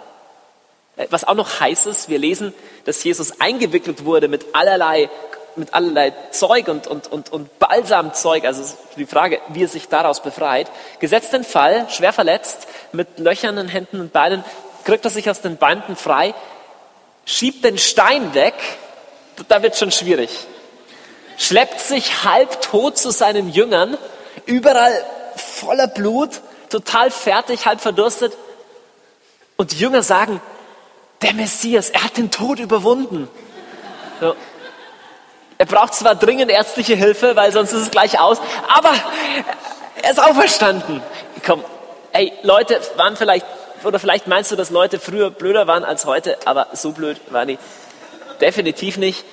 äh, was auch noch heiß ist, wir lesen, dass Jesus eingewickelt wurde mit allerlei mit allerlei Zeug und, und, und, und Balsamzeug, also die Frage, wie er sich daraus befreit. Gesetzt den Fall, schwer verletzt, mit Löchern in Händen und Beinen, kriegt er sich aus den Banden frei, schiebt den Stein weg, da wird schon schwierig. Schleppt sich halbtot zu seinen Jüngern, überall voller Blut, total fertig, halb verdurstet. Und die Jünger sagen, der Messias, er hat den Tod überwunden. So. Er braucht zwar dringend ärztliche Hilfe, weil sonst ist es gleich aus, aber er ist auferstanden. Komm, ey, Leute waren vielleicht, oder vielleicht meinst du, dass Leute früher blöder waren als heute, aber so blöd waren die definitiv nicht.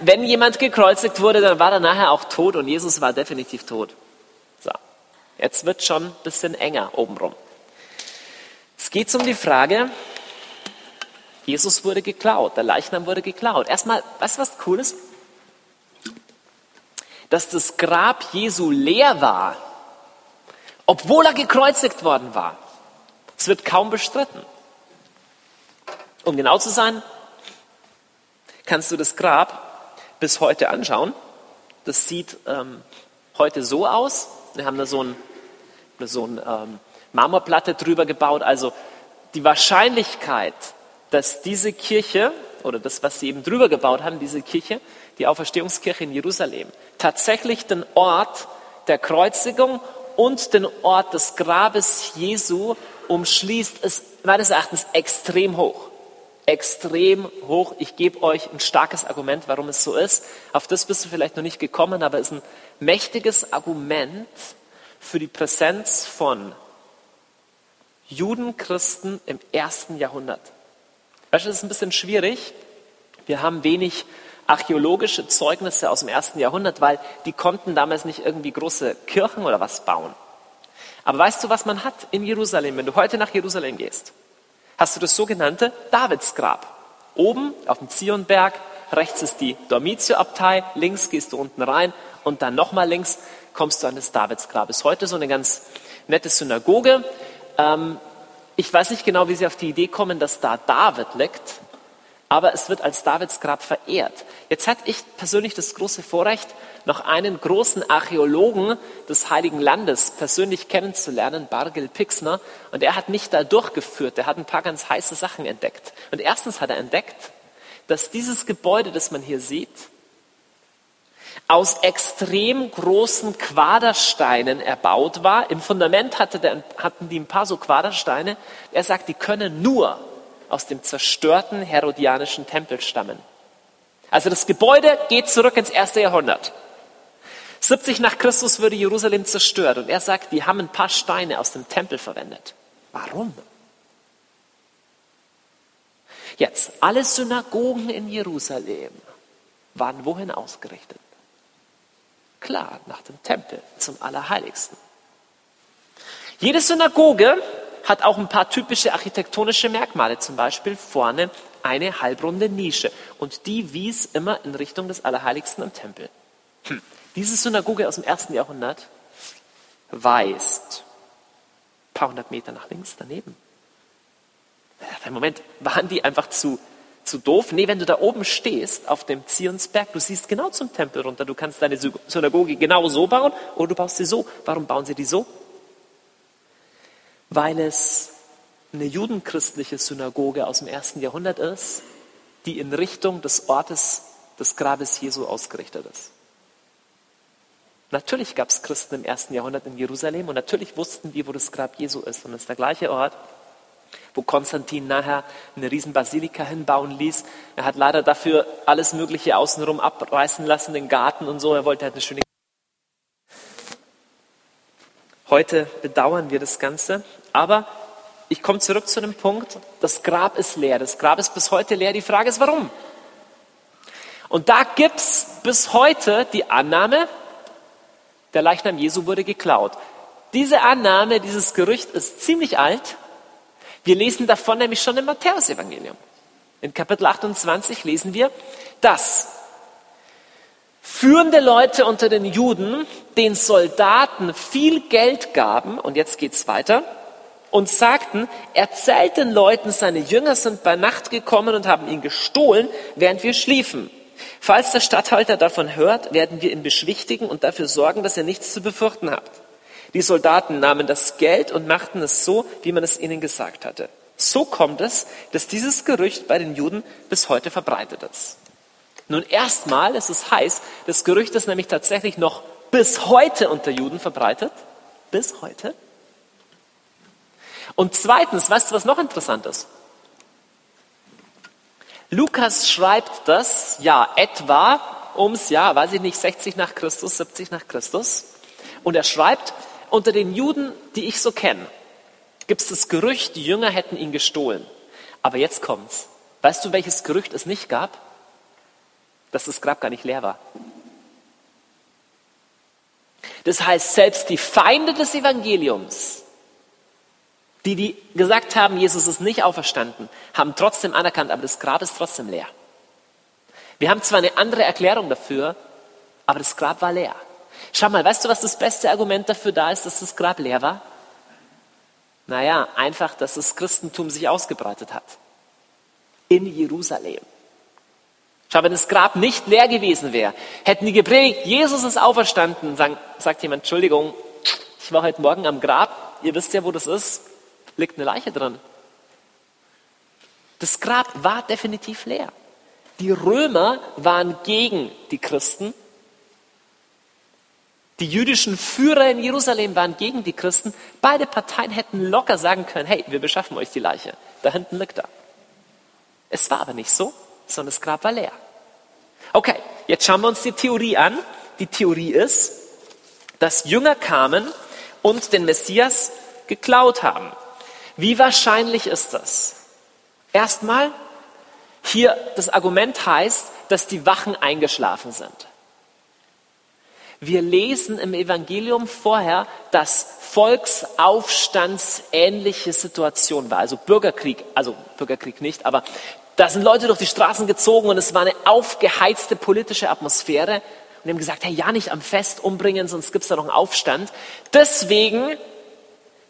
Wenn jemand gekreuzigt wurde, dann war er nachher auch tot und Jesus war definitiv tot. So, jetzt wird schon ein bisschen enger obenrum. Es geht um die Frage, Jesus wurde geklaut, der Leichnam wurde geklaut. Erstmal, weißt du was Cooles? Dass das Grab Jesu leer war, obwohl er gekreuzigt worden war. Es wird kaum bestritten. Um genau zu sein, kannst du das Grab bis heute anschauen. Das sieht ähm, heute so aus. Wir haben da so eine so ein, ähm, Marmorplatte drüber gebaut. Also die Wahrscheinlichkeit, dass diese Kirche oder das, was sie eben drüber gebaut haben, diese Kirche, die Auferstehungskirche in Jerusalem, tatsächlich den Ort der Kreuzigung und den Ort des Grabes Jesu umschließt, ist meines Erachtens extrem hoch. Extrem hoch. Ich gebe euch ein starkes Argument, warum es so ist. Auf das bist du vielleicht noch nicht gekommen, aber es ist ein mächtiges Argument für die Präsenz von Judenchristen im ersten Jahrhundert. Weißt du, das ist ein bisschen schwierig. Wir haben wenig archäologische Zeugnisse aus dem ersten Jahrhundert, weil die konnten damals nicht irgendwie große Kirchen oder was bauen. Aber weißt du, was man hat in Jerusalem? Wenn du heute nach Jerusalem gehst, hast du das sogenannte Davidsgrab. Oben auf dem Zionberg, rechts ist die Dormitio-Abtei, links gehst du unten rein und dann nochmal links kommst du an das Davidsgrab. Ist heute so eine ganz nette Synagoge. Ähm, ich weiß nicht genau, wie sie auf die Idee kommen, dass da David liegt aber es wird als Davids Grab verehrt. Jetzt hatte ich persönlich das große Vorrecht, noch einen großen Archäologen des Heiligen Landes persönlich kennenzulernen, Bargel Pixner, und er hat mich da durchgeführt. Er hat ein paar ganz heiße Sachen entdeckt. Und erstens hat er entdeckt, dass dieses Gebäude, das man hier sieht, aus extrem großen Quadersteinen erbaut war. Im Fundament hatte der, hatten die ein paar so Quadersteine. Er sagt, die können nur aus dem zerstörten herodianischen Tempel stammen. Also das Gebäude geht zurück ins erste Jahrhundert. 70 nach Christus wurde Jerusalem zerstört und er sagt, die haben ein paar Steine aus dem Tempel verwendet. Warum? Jetzt, alle Synagogen in Jerusalem waren wohin ausgerichtet? Klar, nach dem Tempel, zum Allerheiligsten. Jede Synagoge hat auch ein paar typische architektonische Merkmale, zum Beispiel vorne eine halbrunde Nische und die wies immer in Richtung des Allerheiligsten am Tempel. Hm. Diese Synagoge aus dem ersten Jahrhundert weist ein paar hundert Meter nach links daneben. Ja, Moment, waren die einfach zu, zu doof? Nee, wenn du da oben stehst auf dem Zionsberg, du siehst genau zum Tempel runter, du kannst deine Synagoge genau so bauen oder du baust sie so. Warum bauen sie die so? weil es eine judenchristliche Synagoge aus dem ersten Jahrhundert ist, die in Richtung des Ortes des Grabes Jesu ausgerichtet ist. Natürlich gab es Christen im ersten Jahrhundert in Jerusalem und natürlich wussten die, wo das Grab Jesu ist. Und es ist der gleiche Ort, wo Konstantin nachher eine Riesenbasilika hinbauen ließ. Er hat leider dafür alles Mögliche außenrum abreißen lassen, den Garten und so. Er wollte halt eine schöne. Heute bedauern wir das Ganze, aber ich komme zurück zu dem Punkt, das Grab ist leer. Das Grab ist bis heute leer. Die Frage ist, warum? Und da gibt es bis heute die Annahme, der Leichnam Jesu wurde geklaut. Diese Annahme, dieses Gerücht ist ziemlich alt. Wir lesen davon nämlich schon im Matthäusevangelium. In Kapitel 28 lesen wir, dass führende Leute unter den Juden den Soldaten viel Geld gaben, und jetzt geht's weiter, und sagten, erzählt den Leuten, seine Jünger sind bei Nacht gekommen und haben ihn gestohlen, während wir schliefen. Falls der Statthalter davon hört, werden wir ihn beschwichtigen und dafür sorgen, dass er nichts zu befürchten hat. Die Soldaten nahmen das Geld und machten es so, wie man es ihnen gesagt hatte. So kommt es, dass dieses Gerücht bei den Juden bis heute verbreitet ist. Nun erstmal ist es heiß, das Gerücht ist nämlich tatsächlich noch bis heute unter Juden verbreitet. Bis heute. Und zweitens, weißt du, was noch interessant ist? Lukas schreibt das, ja, etwa ums Jahr, weiß ich nicht, 60 nach Christus, 70 nach Christus. Und er schreibt, unter den Juden, die ich so kenne, gibt es das Gerücht, die Jünger hätten ihn gestohlen. Aber jetzt kommt's. Weißt du, welches Gerücht es nicht gab? Dass das Grab gar nicht leer war. Das heißt, selbst die Feinde des Evangeliums die, die gesagt haben, Jesus ist nicht auferstanden, haben trotzdem anerkannt, aber das Grab ist trotzdem leer. Wir haben zwar eine andere Erklärung dafür, aber das Grab war leer. Schau mal, weißt du, was das beste Argument dafür da ist, dass das Grab leer war? Naja, einfach, dass das Christentum sich ausgebreitet hat. In Jerusalem. Schau, wenn das Grab nicht leer gewesen wäre, hätten die gepredigt, Jesus ist auferstanden, sagen, sagt jemand, Entschuldigung, ich war heute Morgen am Grab, ihr wisst ja, wo das ist liegt eine Leiche dran. Das Grab war definitiv leer. Die Römer waren gegen die Christen. Die jüdischen Führer in Jerusalem waren gegen die Christen. Beide Parteien hätten locker sagen können, hey, wir beschaffen euch die Leiche. Da hinten liegt er. Es war aber nicht so, sondern das Grab war leer. Okay, jetzt schauen wir uns die Theorie an. Die Theorie ist, dass Jünger kamen und den Messias geklaut haben. Wie wahrscheinlich ist das? Erstmal, hier das Argument heißt, dass die Wachen eingeschlafen sind. Wir lesen im Evangelium vorher, dass Volksaufstandsähnliche Situation war, also Bürgerkrieg, also Bürgerkrieg nicht, aber da sind Leute durch die Straßen gezogen und es war eine aufgeheizte politische Atmosphäre und haben gesagt, hey, ja nicht am Fest umbringen, sonst gibt es da noch einen Aufstand. Deswegen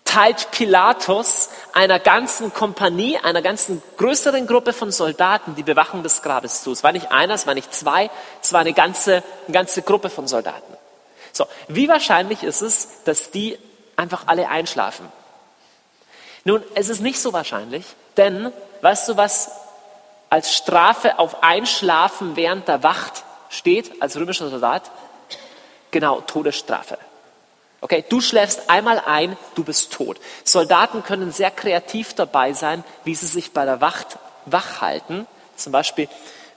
teilt Pilatus einer ganzen Kompanie, einer ganzen größeren Gruppe von Soldaten die Bewachung des Grabes zu. Es war nicht einer, es war nicht zwei, es war eine ganze, eine ganze Gruppe von Soldaten. So, wie wahrscheinlich ist es, dass die einfach alle einschlafen? Nun, es ist nicht so wahrscheinlich, denn weißt du, was als Strafe auf Einschlafen während der Wacht steht als römischer Soldat? Genau, Todesstrafe. Okay, du schläfst einmal ein, du bist tot. Soldaten können sehr kreativ dabei sein, wie sie sich bei der Wacht wach halten. Zum Beispiel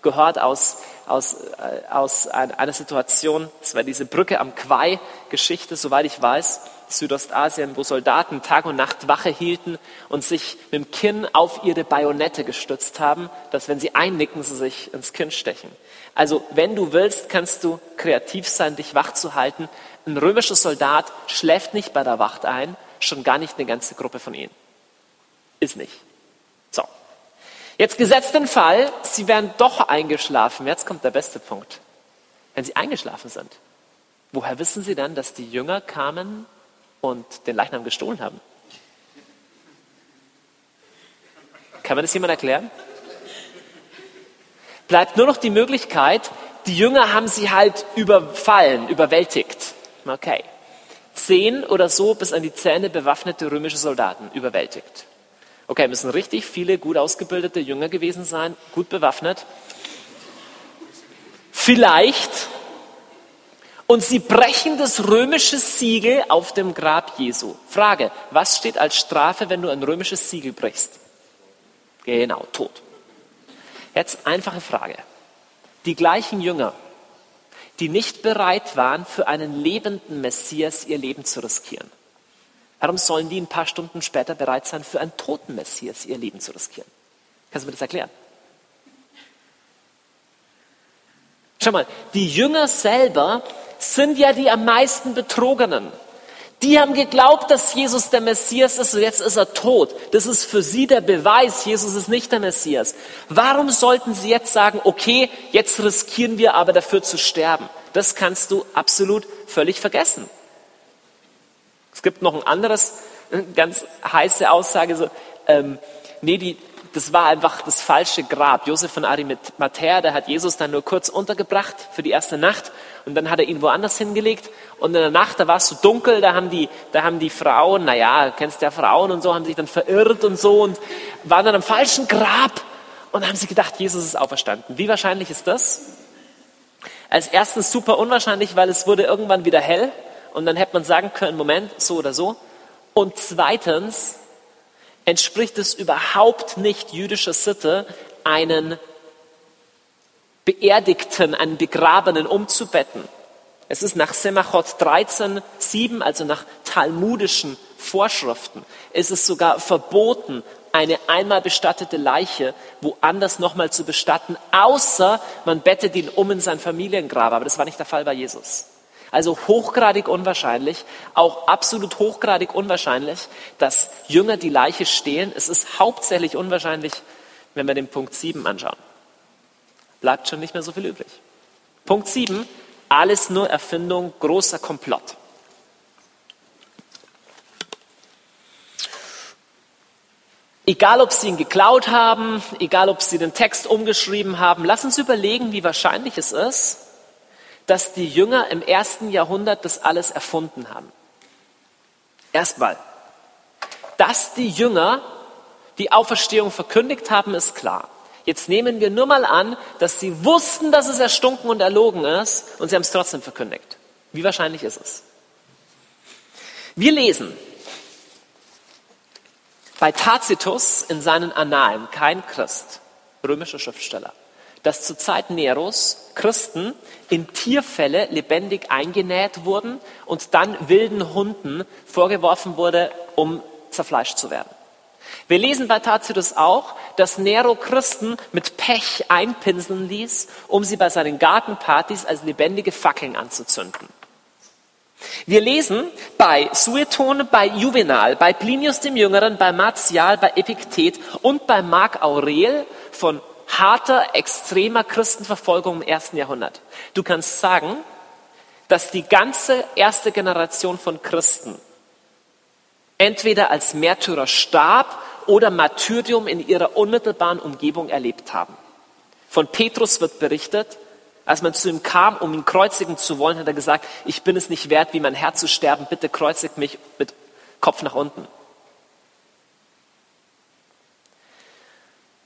gehört aus, aus, äh, aus einer Situation, das war diese Brücke am Quai-Geschichte, soweit ich weiß, Südostasien, wo Soldaten Tag und Nacht Wache hielten und sich mit dem Kinn auf ihre Bajonette gestützt haben, dass wenn sie einnicken, sie sich ins Kinn stechen. Also wenn du willst, kannst du kreativ sein, dich wach zu halten. Ein römischer Soldat schläft nicht bei der Wacht ein, schon gar nicht eine ganze Gruppe von ihnen. Ist nicht. Jetzt gesetzt den Fall, sie wären doch eingeschlafen. Jetzt kommt der beste Punkt. Wenn sie eingeschlafen sind, woher wissen sie dann, dass die Jünger kamen und den Leichnam gestohlen haben? Kann man das jemand erklären? Bleibt nur noch die Möglichkeit, die Jünger haben sie halt überfallen, überwältigt. Okay. Zehn oder so bis an die Zähne bewaffnete römische Soldaten überwältigt. Okay, müssen richtig viele gut ausgebildete Jünger gewesen sein, gut bewaffnet. Vielleicht. Und sie brechen das römische Siegel auf dem Grab Jesu. Frage, was steht als Strafe, wenn du ein römisches Siegel brichst? Genau, Tod. Jetzt einfache Frage. Die gleichen Jünger, die nicht bereit waren, für einen lebenden Messias ihr Leben zu riskieren. Warum sollen die ein paar Stunden später bereit sein, für einen toten Messias ihr Leben zu riskieren? Kannst du mir das erklären? Schau mal, die Jünger selber sind ja die am meisten Betrogenen. Die haben geglaubt, dass Jesus der Messias ist und jetzt ist er tot. Das ist für sie der Beweis, Jesus ist nicht der Messias. Warum sollten sie jetzt sagen, okay, jetzt riskieren wir aber dafür zu sterben? Das kannst du absolut völlig vergessen. Es gibt noch ein anderes, ganz heiße Aussage, so, ähm, nee, die, das war einfach das falsche Grab. Josef von Arimathea, der hat Jesus dann nur kurz untergebracht für die erste Nacht und dann hat er ihn woanders hingelegt und in der Nacht, da war es so dunkel, da haben die, da haben die Frauen, naja, kennst ja Frauen und so, haben sich dann verirrt und so und waren dann am falschen Grab und haben sie gedacht, Jesus ist auferstanden. Wie wahrscheinlich ist das? Als erstens super unwahrscheinlich, weil es wurde irgendwann wieder hell und dann hätte man sagen können, Moment, so oder so. Und zweitens, entspricht es überhaupt nicht jüdischer Sitte, einen Beerdigten, einen Begrabenen umzubetten. Es ist nach Semachot 13, 7, also nach talmudischen Vorschriften, ist es sogar verboten, eine einmal bestattete Leiche woanders nochmal zu bestatten, außer man bettet ihn um in sein Familiengrab. Aber das war nicht der Fall bei Jesus. Also hochgradig unwahrscheinlich, auch absolut hochgradig unwahrscheinlich, dass Jünger die Leiche stehlen. Es ist hauptsächlich unwahrscheinlich, wenn wir den Punkt 7 anschauen. Bleibt schon nicht mehr so viel übrig. Punkt 7, alles nur Erfindung, großer Komplott. Egal, ob sie ihn geklaut haben, egal, ob sie den Text umgeschrieben haben, lass uns überlegen, wie wahrscheinlich es ist, dass die Jünger im ersten Jahrhundert das alles erfunden haben. Erstmal, dass die Jünger die Auferstehung verkündigt haben, ist klar. Jetzt nehmen wir nur mal an, dass sie wussten, dass es erstunken und erlogen ist und sie haben es trotzdem verkündigt. Wie wahrscheinlich ist es? Wir lesen bei Tacitus in seinen Annalen, kein Christ, römischer Schriftsteller, dass zur Zeit Neros Christen in Tierfälle lebendig eingenäht wurden und dann wilden Hunden vorgeworfen wurde, um zerfleischt zu werden. Wir lesen bei Tacitus auch, dass Nero Christen mit Pech einpinseln ließ, um sie bei seinen Gartenpartys als lebendige Fackeln anzuzünden. Wir lesen bei Sueton, bei Juvenal, bei Plinius dem Jüngeren, bei Martial, bei Epiktet und bei Marc Aurel von harter, extremer Christenverfolgung im ersten Jahrhundert. Du kannst sagen, dass die ganze erste Generation von Christen entweder als Märtyrer starb oder Martyrium in ihrer unmittelbaren Umgebung erlebt haben. Von Petrus wird berichtet, als man zu ihm kam, um ihn kreuzigen zu wollen, hat er gesagt, ich bin es nicht wert, wie mein Herr zu sterben, bitte kreuzigt mich mit Kopf nach unten.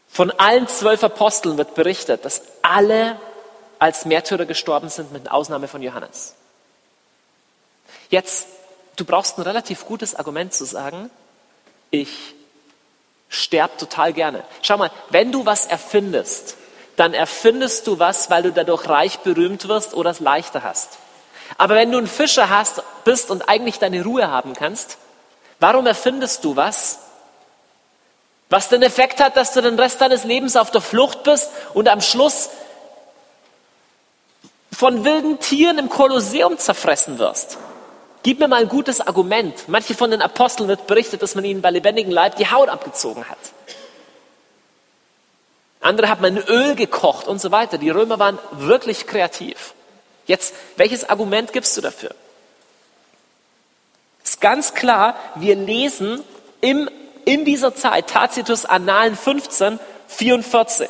Von allen zwölf Aposteln wird berichtet, dass alle als Märtyrer gestorben sind, mit Ausnahme von Johannes. Jetzt, du brauchst ein relativ gutes Argument zu sagen, ich sterbe total gerne. Schau mal, wenn du was erfindest, dann erfindest du was, weil du dadurch reich berühmt wirst oder es leichter hast. Aber wenn du ein Fischer hast, bist und eigentlich deine Ruhe haben kannst, warum erfindest du was, was den Effekt hat, dass du den Rest deines Lebens auf der Flucht bist und am Schluss von wilden Tieren im Kolosseum zerfressen wirst. Gib mir mal ein gutes Argument. Manche von den Aposteln wird berichtet, dass man ihnen bei lebendigem Leib die Haut abgezogen hat. Andere hat man in Öl gekocht und so weiter. Die Römer waren wirklich kreativ. Jetzt, welches Argument gibst du dafür? Ist ganz klar, wir lesen im in dieser Zeit, Tacitus Annalen 15, 44.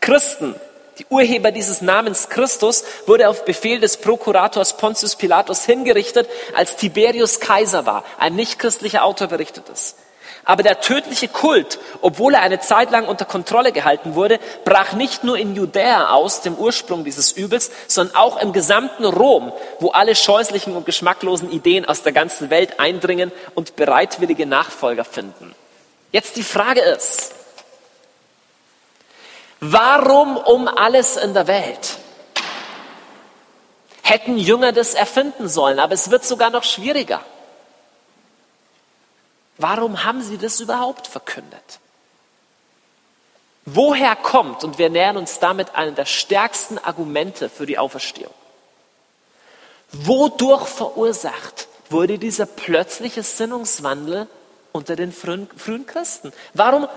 Christen, die Urheber dieses Namens Christus, wurde auf Befehl des Prokurators Pontius Pilatus hingerichtet, als Tiberius Kaiser war. Ein nichtchristlicher Autor berichtet es. Aber der tödliche Kult, obwohl er eine Zeit lang unter Kontrolle gehalten wurde, brach nicht nur in Judäa aus, dem Ursprung dieses Übels, sondern auch im gesamten Rom, wo alle scheußlichen und geschmacklosen Ideen aus der ganzen Welt eindringen und bereitwillige Nachfolger finden. Jetzt die Frage ist, warum um alles in der Welt? Hätten Jünger das erfinden sollen, aber es wird sogar noch schwieriger. Warum haben sie das überhaupt verkündet? Woher kommt, und wir nähern uns damit einem der stärksten Argumente für die Auferstehung, wodurch verursacht wurde dieser plötzliche Sinnungswandel unter den frühen, Christen? Warum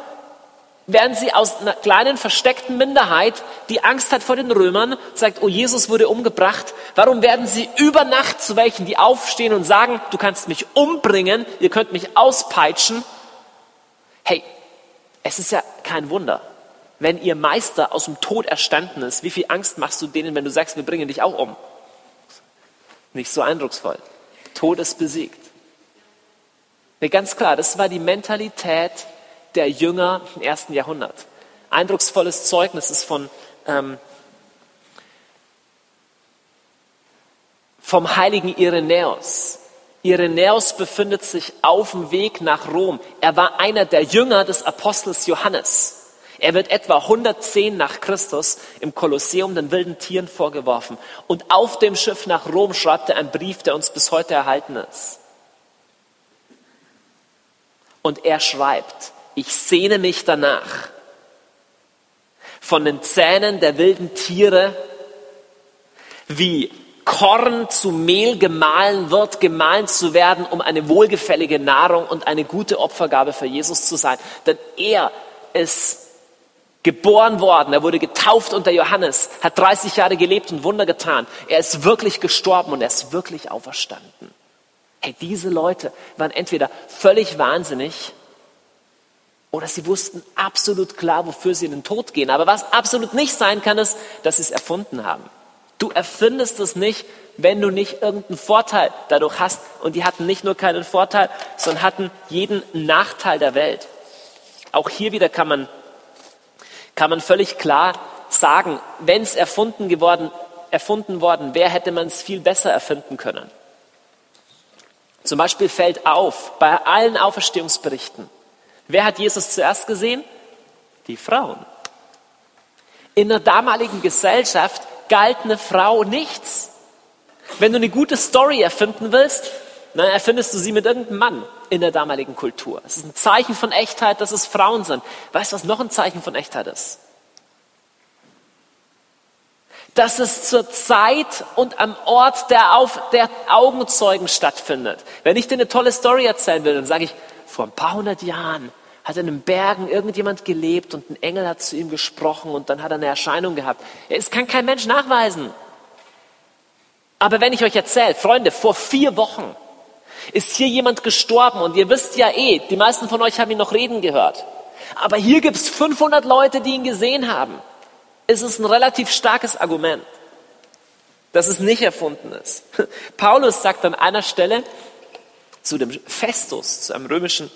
werden sie aus einer kleinen versteckten Minderheit, die Angst hat vor den Römern, sagt, oh Jesus wurde umgebracht, warum werden sie über Nacht zu welchen, die aufstehen und sagen, du kannst mich umbringen, ihr könnt mich auspeitschen? Hey, es ist ja kein Wunder, wenn ihr Meister aus dem Tod erstanden ist, wie viel Angst machst du denen, wenn du sagst, wir bringen dich auch um? Nicht so eindrucksvoll. Tod ist besiegt. Ganz klar, das war die Mentalität der Jünger im ersten Jahrhundert. Eindrucksvolles Zeugnis ist von, ähm, vom heiligen Irenäus. Irenäus befindet sich auf dem Weg nach Rom. Er war einer der Jünger des Apostels Johannes. Er wird etwa 110 nach Christus im Kolosseum den wilden Tieren vorgeworfen. Und auf dem Schiff nach Rom schreibt er einen Brief, der uns bis heute erhalten ist. Und er schreibt, ich sehne mich danach, von den Zähnen der wilden Tiere wie Korn zu Mehl gemahlen wird, gemahlen zu werden, um eine wohlgefällige Nahrung und eine gute Opfergabe für Jesus zu sein. Denn er ist geboren worden, er wurde getauft unter Johannes, hat 30 Jahre gelebt und Wunder getan. Er ist wirklich gestorben und er ist wirklich auferstanden. Hey, diese Leute waren entweder völlig wahnsinnig oder sie wussten absolut klar, wofür sie in den Tod gehen. Aber was absolut nicht sein kann, ist, dass sie es erfunden haben. Du erfindest es nicht, wenn du nicht irgendeinen Vorteil dadurch hast. Und die hatten nicht nur keinen Vorteil, sondern hatten jeden Nachteil der Welt. Auch hier wieder kann man, kann man völlig klar sagen, wenn es erfunden geworden, erfunden worden wäre, hätte man es viel besser erfinden können. Zum Beispiel fällt auf, bei allen Auferstehungsberichten, Wer hat Jesus zuerst gesehen? Die Frauen. In der damaligen Gesellschaft galt eine Frau nichts. Wenn du eine gute Story erfinden willst, dann erfindest du sie mit irgendeinem Mann in der damaligen Kultur. Es ist ein Zeichen von Echtheit, dass es Frauen sind. Weißt du, was noch ein Zeichen von Echtheit ist? Dass es zur Zeit und am Ort der, Auf, der Augenzeugen stattfindet. Wenn ich dir eine tolle Story erzählen will, dann sage ich, vor ein paar hundert Jahren hat in den Bergen irgendjemand gelebt und ein Engel hat zu ihm gesprochen und dann hat er eine Erscheinung gehabt. Es kann kein Mensch nachweisen. Aber wenn ich euch erzähle, Freunde, vor vier Wochen ist hier jemand gestorben und ihr wisst ja eh, die meisten von euch haben ihn noch reden gehört. Aber hier gibt es 500 Leute, die ihn gesehen haben. Es ist ein relativ starkes Argument, dass es nicht erfunden ist. *laughs* Paulus sagt an einer Stelle zu dem Festus, zu einem römischen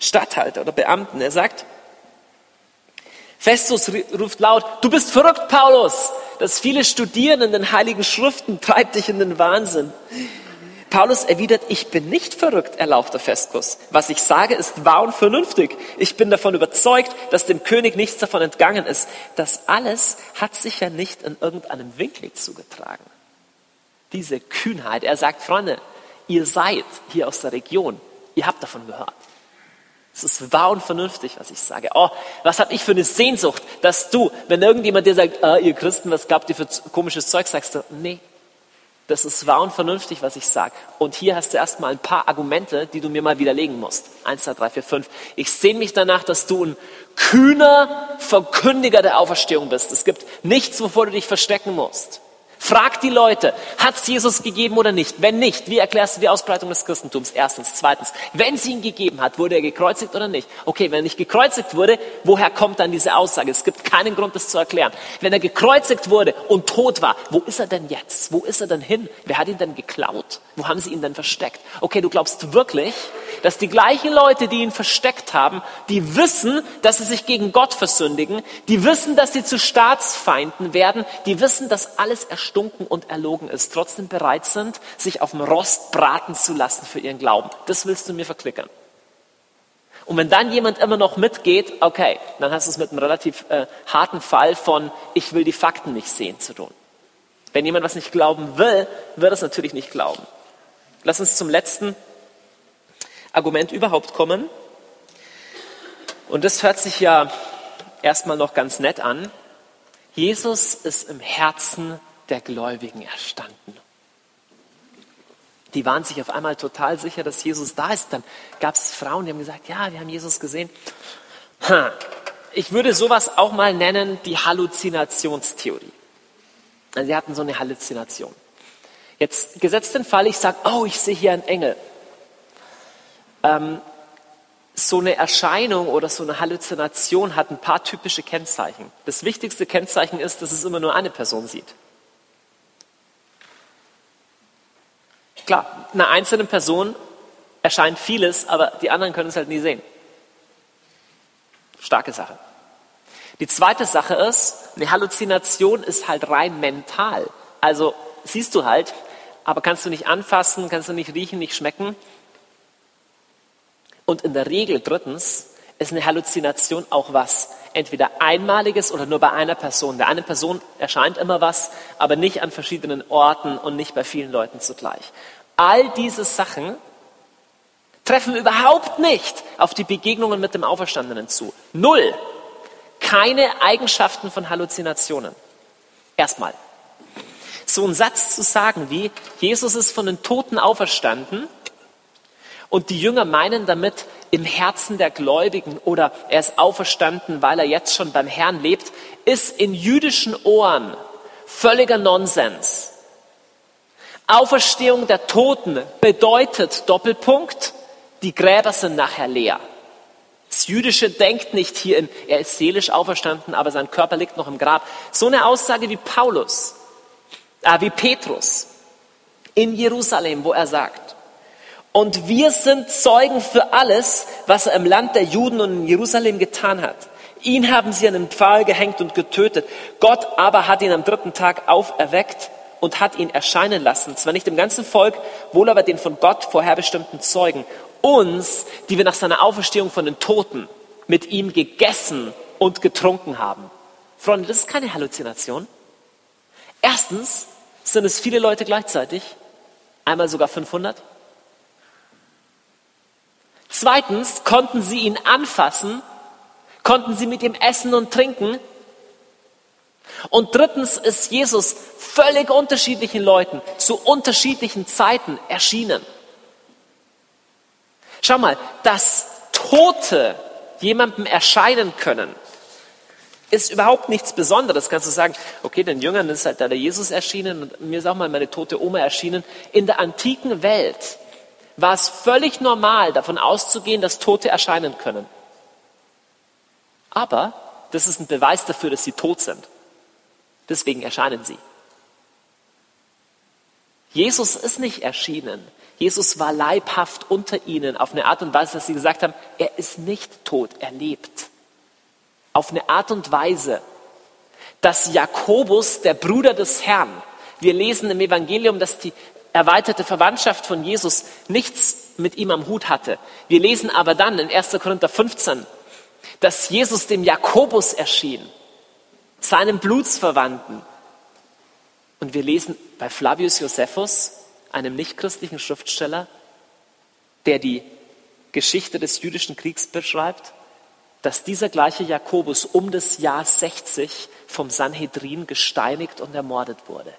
Statthalter oder Beamten. Er sagt, Festus ruft laut, du bist verrückt, Paulus. Das viele Studieren in den heiligen Schriften treibt dich in den Wahnsinn. Paulus erwidert, ich bin nicht verrückt, erlaubter Festus. Was ich sage, ist wahr und vernünftig. Ich bin davon überzeugt, dass dem König nichts davon entgangen ist. Das alles hat sich ja nicht in irgendeinem Winkel zugetragen. Diese Kühnheit. Er sagt, Freunde, ihr seid hier aus der Region. Ihr habt davon gehört. Es ist wahr und vernünftig, was ich sage. Oh, was habe ich für eine Sehnsucht, dass du, wenn irgendjemand dir sagt, ah, ihr Christen, was glaubt ihr für komisches Zeug, sagst du, nee, das ist wahr und vernünftig, was ich sage. Und hier hast du erstmal ein paar Argumente, die du mir mal widerlegen musst. Eins, zwei, drei, vier, fünf. Ich sehne mich danach, dass du ein kühner Verkündiger der Auferstehung bist. Es gibt nichts, wovor du dich verstecken musst. Frag die Leute, hat es Jesus gegeben oder nicht? Wenn nicht, wie erklärst du die Ausbreitung des Christentums? Erstens. Zweitens, wenn sie ihn gegeben hat, wurde er gekreuzigt oder nicht? Okay, wenn er nicht gekreuzigt wurde, woher kommt dann diese Aussage? Es gibt keinen Grund, das zu erklären. Wenn er gekreuzigt wurde und tot war, wo ist er denn jetzt? Wo ist er denn hin? Wer hat ihn denn geklaut? Wo haben sie ihn denn versteckt? Okay, du glaubst wirklich, dass die gleichen Leute, die ihn versteckt haben, die wissen, dass sie sich gegen Gott versündigen, die wissen, dass sie zu Staatsfeinden werden, die wissen, dass alles erstunken und erlogen ist, trotzdem bereit sind, sich auf dem Rost braten zu lassen für ihren Glauben. Das willst du mir verklickern. Und wenn dann jemand immer noch mitgeht, okay, dann hast du es mit einem relativ äh, harten Fall von ich will die Fakten nicht sehen zu tun. Wenn jemand was nicht glauben will, wird es natürlich nicht glauben. Lass uns zum letzten Argument überhaupt kommen. Und das hört sich ja erstmal noch ganz nett an. Jesus ist im Herzen der Gläubigen erstanden. Die waren sich auf einmal total sicher, dass Jesus da ist. Dann gab es Frauen, die haben gesagt, ja, wir haben Jesus gesehen. Ich würde sowas auch mal nennen, die Halluzinationstheorie. Also sie hatten so eine Halluzination. Jetzt gesetzt den Fall, ich sage, oh, ich sehe hier einen Engel ähm, so eine Erscheinung oder so eine Halluzination hat ein paar typische Kennzeichen. Das wichtigste Kennzeichen ist, dass es immer nur eine Person sieht. Klar, einer einzelnen Person erscheint vieles, aber die anderen können es halt nie sehen. Starke Sache. Die zweite Sache ist, eine Halluzination ist halt rein mental. Also siehst du halt, aber kannst du nicht anfassen, kannst du nicht riechen, nicht schmecken. Und in der Regel drittens ist eine Halluzination auch was entweder einmaliges oder nur bei einer Person. Bei einer Person erscheint immer was, aber nicht an verschiedenen Orten und nicht bei vielen Leuten zugleich. All diese Sachen treffen überhaupt nicht auf die Begegnungen mit dem Auferstandenen zu. Null. Keine Eigenschaften von Halluzinationen. Erstmal. So ein Satz zu sagen wie, Jesus ist von den Toten auferstanden, und die Jünger meinen damit im Herzen der Gläubigen oder er ist auferstanden, weil er jetzt schon beim Herrn lebt, ist in jüdischen Ohren völliger Nonsens. Auferstehung der Toten bedeutet Doppelpunkt, die Gräber sind nachher leer. Das Jüdische denkt nicht hier in, er ist seelisch auferstanden, aber sein Körper liegt noch im Grab. So eine Aussage wie Paulus, äh, wie Petrus in Jerusalem, wo er sagt, und wir sind Zeugen für alles, was er im Land der Juden und in Jerusalem getan hat. Ihn haben sie an den Pfahl gehängt und getötet. Gott aber hat ihn am dritten Tag auferweckt und hat ihn erscheinen lassen. Zwar nicht dem ganzen Volk, wohl aber den von Gott vorherbestimmten Zeugen. Uns, die wir nach seiner Auferstehung von den Toten mit ihm gegessen und getrunken haben. Freunde, das ist keine Halluzination. Erstens sind es viele Leute gleichzeitig, einmal sogar 500. Zweitens konnten sie ihn anfassen, konnten sie mit ihm essen und trinken. Und drittens ist Jesus völlig unterschiedlichen Leuten zu unterschiedlichen Zeiten erschienen. Schau mal, dass Tote jemandem erscheinen können, ist überhaupt nichts Besonderes. Kannst du sagen, okay, den Jüngern ist halt da der Jesus erschienen und mir ist auch mal meine tote Oma erschienen. In der antiken Welt war es völlig normal, davon auszugehen, dass Tote erscheinen können. Aber das ist ein Beweis dafür, dass sie tot sind. Deswegen erscheinen sie. Jesus ist nicht erschienen. Jesus war leibhaft unter ihnen auf eine Art und Weise, dass sie gesagt haben, er ist nicht tot, er lebt. Auf eine Art und Weise, dass Jakobus, der Bruder des Herrn, wir lesen im Evangelium, dass die erweiterte Verwandtschaft von Jesus nichts mit ihm am Hut hatte. Wir lesen aber dann in 1. Korinther 15, dass Jesus dem Jakobus erschien, seinem Blutsverwandten. Und wir lesen bei Flavius Josephus, einem nichtchristlichen Schriftsteller, der die Geschichte des jüdischen Kriegs beschreibt, dass dieser gleiche Jakobus um das Jahr 60 vom Sanhedrin gesteinigt und ermordet wurde.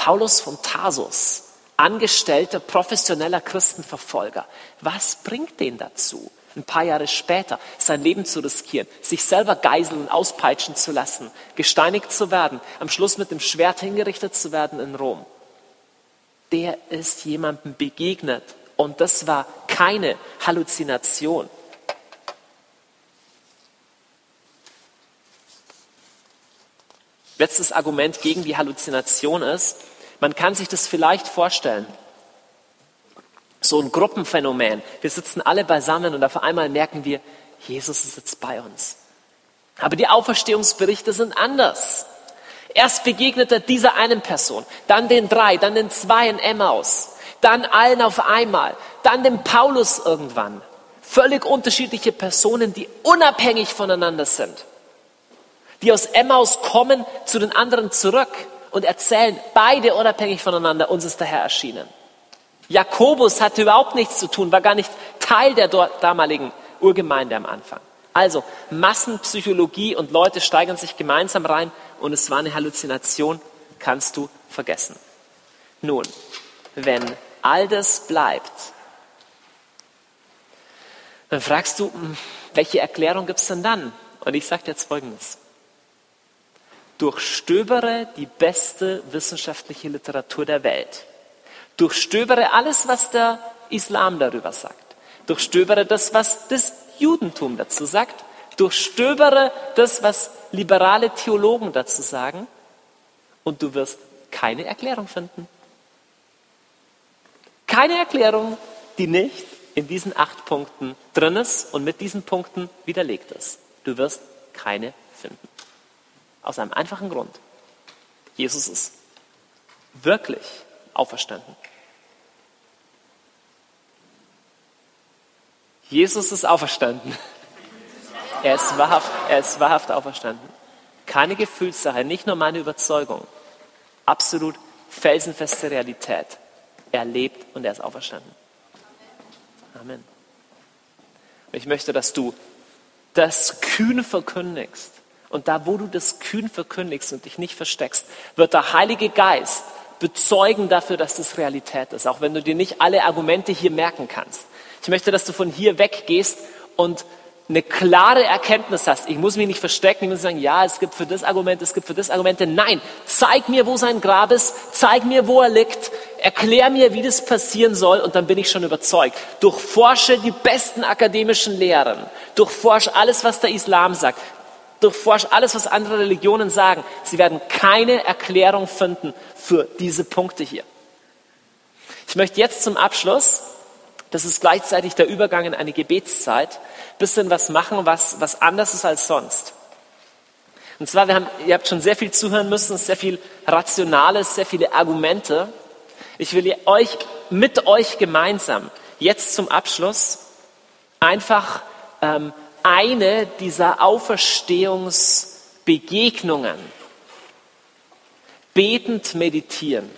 Paulus von Tarsus, angestellter professioneller Christenverfolger. Was bringt den dazu, ein paar Jahre später sein Leben zu riskieren, sich selber geiseln und auspeitschen zu lassen, gesteinigt zu werden, am Schluss mit dem Schwert hingerichtet zu werden in Rom. Der ist jemandem begegnet und das war keine Halluzination. Letztes Argument gegen die Halluzination ist, man kann sich das vielleicht vorstellen so ein Gruppenphänomen. Wir sitzen alle beisammen und auf einmal merken wir, Jesus ist jetzt bei uns. Aber die Auferstehungsberichte sind anders. Erst begegnet er dieser einen Person, dann den drei, dann den zwei in Emmaus, dann allen auf einmal, dann dem Paulus irgendwann. Völlig unterschiedliche Personen, die unabhängig voneinander sind. Die aus Emmaus kommen zu den anderen zurück und erzählen, beide unabhängig voneinander, uns ist der Herr erschienen. Jakobus hatte überhaupt nichts zu tun, war gar nicht Teil der damaligen Urgemeinde am Anfang. Also Massenpsychologie und Leute steigern sich gemeinsam rein und es war eine Halluzination, kannst du vergessen. Nun, wenn all das bleibt, dann fragst du, hm, welche Erklärung gibt es denn dann? Und ich sage jetzt Folgendes. Durchstöbere die beste wissenschaftliche Literatur der Welt Durchstöbere alles, was der Islam darüber sagt. Durchstöbere das, was das Judentum dazu sagt. Durchstöbere das, was liberale Theologen dazu sagen. Und du wirst keine Erklärung finden. Keine Erklärung, die nicht in diesen acht Punkten drin ist und mit diesen Punkten widerlegt ist. Du wirst keine finden. Aus einem einfachen Grund. Jesus ist wirklich auferstanden. Jesus ist auferstanden. Er ist wahrhaft, er ist wahrhaft auferstanden. Keine Gefühlssache, nicht nur meine Überzeugung. Absolut felsenfeste Realität. Er lebt und er ist auferstanden. Amen. Und ich möchte, dass du das kühn verkündigst. Und da, wo du das kühn verkündigst und dich nicht versteckst, wird der Heilige Geist bezeugen dafür, dass das Realität ist, auch wenn du dir nicht alle Argumente hier merken kannst. Ich möchte, dass du von hier weggehst und eine klare Erkenntnis hast. Ich muss mich nicht verstecken, ich muss sagen, ja, es gibt für das Argument, es gibt für das Argumente. Nein, zeig mir, wo sein Grab ist, zeig mir, wo er liegt, erklär mir, wie das passieren soll und dann bin ich schon überzeugt. Durchforsche die besten akademischen Lehren, durchforsche alles, was der Islam sagt, durchforsche alles, was andere Religionen sagen. Sie werden keine Erklärung finden für diese Punkte hier. Ich möchte jetzt zum Abschluss das ist gleichzeitig der Übergang in eine Gebetszeit. Bisschen was machen, was, was anders ist als sonst. Und zwar, wir haben, ihr habt schon sehr viel zuhören müssen, sehr viel Rationales, sehr viele Argumente. Ich will euch, mit euch gemeinsam jetzt zum Abschluss einfach ähm, eine dieser Auferstehungsbegegnungen betend meditieren.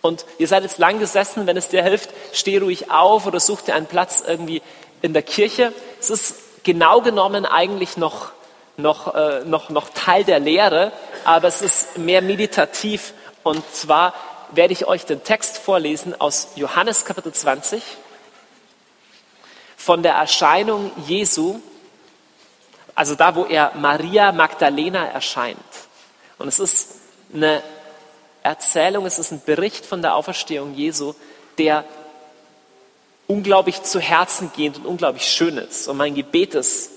Und ihr seid jetzt lang gesessen, wenn es dir hilft, steh ruhig auf oder such dir einen Platz irgendwie in der Kirche. Es ist genau genommen eigentlich noch, noch, äh, noch, noch Teil der Lehre, aber es ist mehr meditativ. Und zwar werde ich euch den Text vorlesen aus Johannes Kapitel 20 von der Erscheinung Jesu, also da, wo er Maria Magdalena erscheint. Und es ist eine Erzählung, es ist ein Bericht von der Auferstehung Jesu, der unglaublich zu Herzen gehend und unglaublich schön ist. Und mein Gebet ist,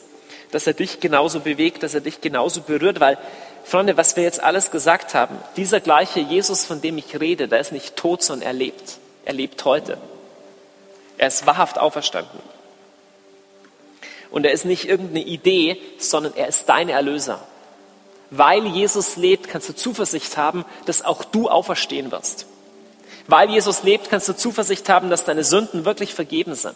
dass er dich genauso bewegt, dass er dich genauso berührt, weil, Freunde, was wir jetzt alles gesagt haben, dieser gleiche Jesus, von dem ich rede, der ist nicht tot, sondern er lebt. Er lebt heute. Er ist wahrhaft auferstanden. Und er ist nicht irgendeine Idee, sondern er ist dein Erlöser. Weil Jesus lebt, kannst du Zuversicht haben, dass auch du auferstehen wirst. Weil Jesus lebt, kannst du Zuversicht haben, dass deine Sünden wirklich vergeben sind.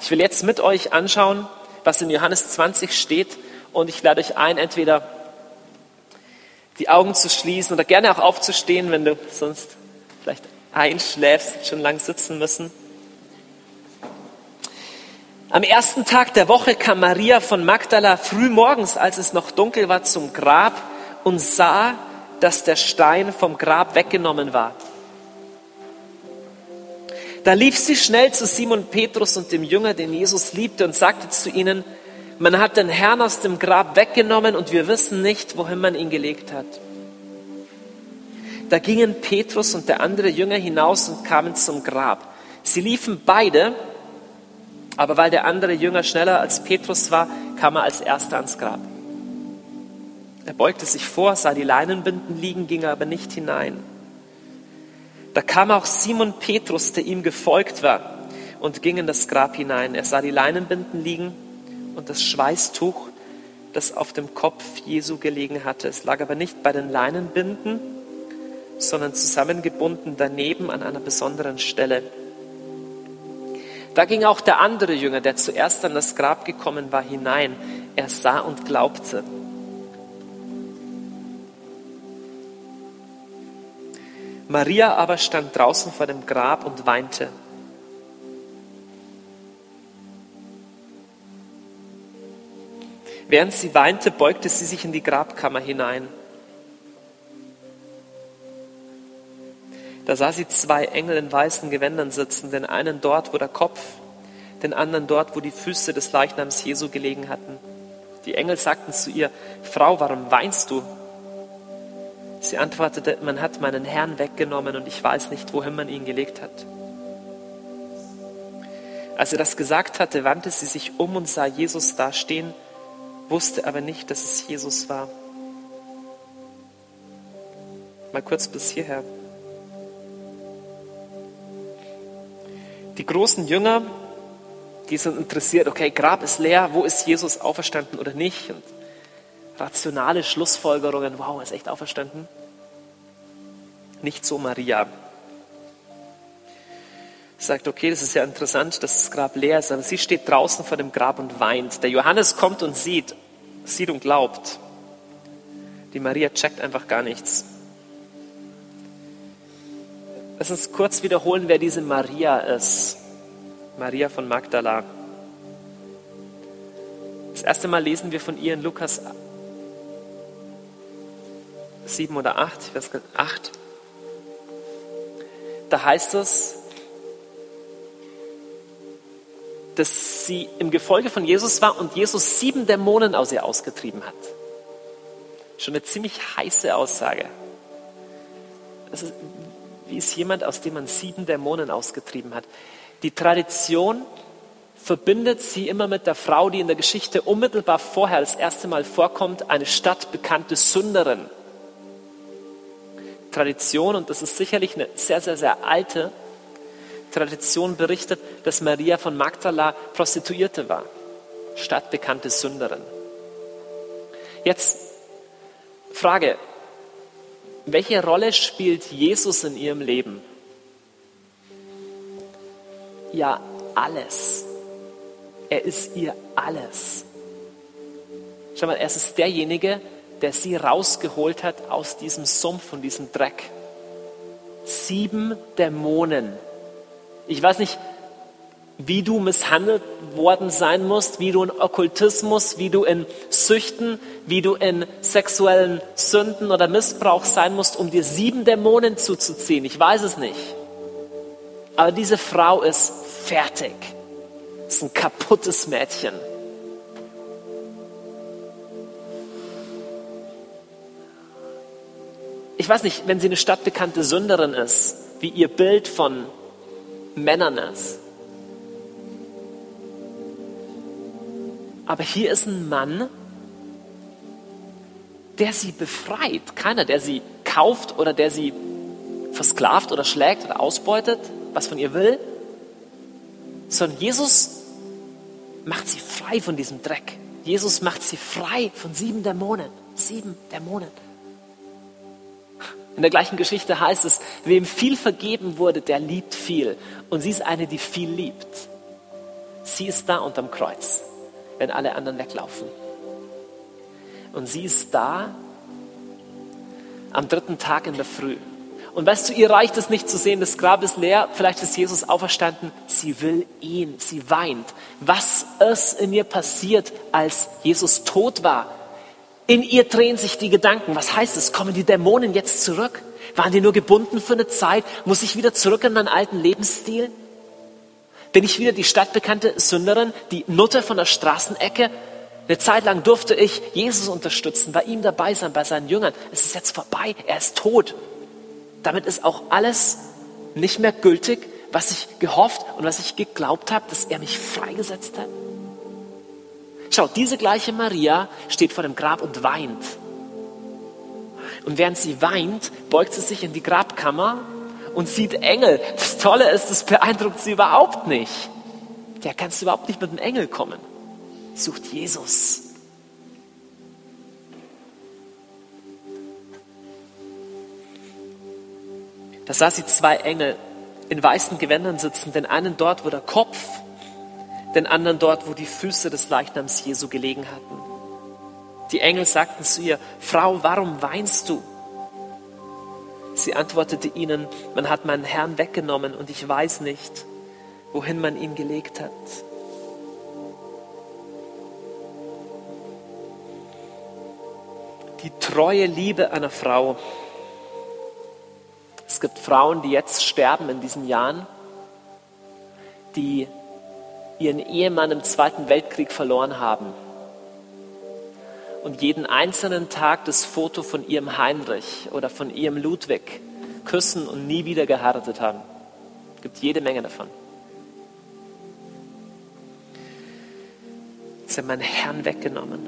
Ich will jetzt mit euch anschauen, was in Johannes 20 steht und ich lade euch ein, entweder die Augen zu schließen oder gerne auch aufzustehen, wenn du sonst vielleicht einschläfst, schon lang sitzen müssen. Am ersten Tag der Woche kam Maria von Magdala früh morgens, als es noch dunkel war, zum Grab und sah, dass der Stein vom Grab weggenommen war. Da lief sie schnell zu Simon Petrus und dem Jünger, den Jesus liebte, und sagte zu ihnen, man hat den Herrn aus dem Grab weggenommen und wir wissen nicht, wohin man ihn gelegt hat. Da gingen Petrus und der andere Jünger hinaus und kamen zum Grab. Sie liefen beide, aber weil der andere Jünger schneller als Petrus war, kam er als erster ans Grab. Er beugte sich vor, sah die Leinenbinden liegen, ging aber nicht hinein. Da kam auch Simon Petrus, der ihm gefolgt war, und ging in das Grab hinein. Er sah die Leinenbinden liegen und das Schweißtuch, das auf dem Kopf Jesu gelegen hatte. Es lag aber nicht bei den Leinenbinden, sondern zusammengebunden daneben an einer besonderen Stelle. Da ging auch der andere Jünger, der zuerst an das Grab gekommen war, hinein. Er sah und glaubte. Maria aber stand draußen vor dem Grab und weinte. Während sie weinte, beugte sie sich in die Grabkammer hinein. Da sah sie zwei Engel in weißen Gewändern sitzen, den einen dort, wo der Kopf, den anderen dort, wo die Füße des Leichnams Jesu gelegen hatten. Die Engel sagten zu ihr, Frau, warum weinst du? Sie antwortete, man hat meinen Herrn weggenommen und ich weiß nicht, wohin man ihn gelegt hat. Als sie das gesagt hatte, wandte sie sich um und sah Jesus dastehen, wusste aber nicht, dass es Jesus war. Mal kurz bis hierher. Die großen Jünger, die sind interessiert, okay, Grab ist leer, wo ist Jesus auferstanden oder nicht? Und rationale Schlussfolgerungen, wow, er ist echt auferstanden. Nicht so Maria. Sagt, okay, das ist ja interessant, dass das Grab leer ist, aber sie steht draußen vor dem Grab und weint. Der Johannes kommt und sieht, sieht und glaubt. Die Maria checkt einfach gar nichts. Lass uns kurz wiederholen, wer diese Maria ist. Maria von Magdala. Das erste Mal lesen wir von ihr in Lukas 7 oder 8, ich weiß gar nicht, 8. Da heißt es, dass sie im Gefolge von Jesus war und Jesus sieben Dämonen aus ihr ausgetrieben hat. Schon eine ziemlich heiße Aussage. Ist, wie ist jemand, aus dem man sieben Dämonen ausgetrieben hat? Die Tradition verbindet sie immer mit der Frau, die in der Geschichte unmittelbar vorher das erste Mal vorkommt, eine stadtbekannte Sünderin. Tradition, und das ist sicherlich eine sehr, sehr, sehr alte Tradition, berichtet, dass Maria von Magdala Prostituierte war, stadtbekannte Sünderin. Jetzt Frage, welche Rolle spielt Jesus in ihrem Leben? Ja, alles. Er ist ihr alles. Schau mal, er ist derjenige, der sie rausgeholt hat aus diesem Sumpf, von diesem Dreck. Sieben Dämonen. Ich weiß nicht, wie du misshandelt worden sein musst, wie du in Okkultismus, wie du in Süchten, wie du in sexuellen Sünden oder Missbrauch sein musst, um dir sieben Dämonen zuzuziehen. Ich weiß es nicht. Aber diese Frau ist fertig. Ist ein kaputtes Mädchen. Ich weiß nicht, wenn sie eine stadtbekannte Sünderin ist, wie ihr Bild von Männern ist. Aber hier ist ein Mann, der sie befreit. Keiner, der sie kauft oder der sie versklavt oder schlägt oder ausbeutet, was von ihr will, sondern Jesus macht sie frei von diesem Dreck. Jesus macht sie frei von sieben Dämonen. Sieben Dämonen. In der gleichen Geschichte heißt es, wem viel vergeben wurde, der liebt viel. Und sie ist eine, die viel liebt. Sie ist da unterm Kreuz wenn alle anderen weglaufen. Und sie ist da am dritten Tag in der Früh. Und weißt du, ihr reicht es nicht zu sehen, das Grab ist leer, vielleicht ist Jesus auferstanden. Sie will ihn, sie weint. Was ist in ihr passiert, als Jesus tot war? In ihr drehen sich die Gedanken. Was heißt es? Kommen die Dämonen jetzt zurück? Waren die nur gebunden für eine Zeit? Muss ich wieder zurück in meinen alten Lebensstil? Bin ich wieder die stadtbekannte Sünderin, die Nutte von der Straßenecke? Eine Zeit lang durfte ich Jesus unterstützen, bei ihm dabei sein, bei seinen Jüngern. Es ist jetzt vorbei, er ist tot. Damit ist auch alles nicht mehr gültig, was ich gehofft und was ich geglaubt habe, dass er mich freigesetzt hat. Schau, diese gleiche Maria steht vor dem Grab und weint. Und während sie weint, beugt sie sich in die Grabkammer und sieht Engel. Tolle ist, das beeindruckt sie überhaupt nicht. Der kannst du überhaupt nicht mit dem Engel kommen. Sucht Jesus. Da sah sie zwei Engel in weißen Gewändern sitzen, den einen dort, wo der Kopf, den anderen dort, wo die Füße des Leichnams Jesu gelegen hatten. Die Engel sagten zu ihr, Frau, warum weinst du? Sie antwortete ihnen, man hat meinen Herrn weggenommen und ich weiß nicht, wohin man ihn gelegt hat. Die treue Liebe einer Frau es gibt Frauen, die jetzt sterben in diesen Jahren, die ihren Ehemann im Zweiten Weltkrieg verloren haben und jeden einzelnen Tag das Foto von ihrem Heinrich oder von ihrem Ludwig küssen und nie wieder geheiratet haben. Es gibt jede Menge davon. Sie haben meinen Herrn weggenommen.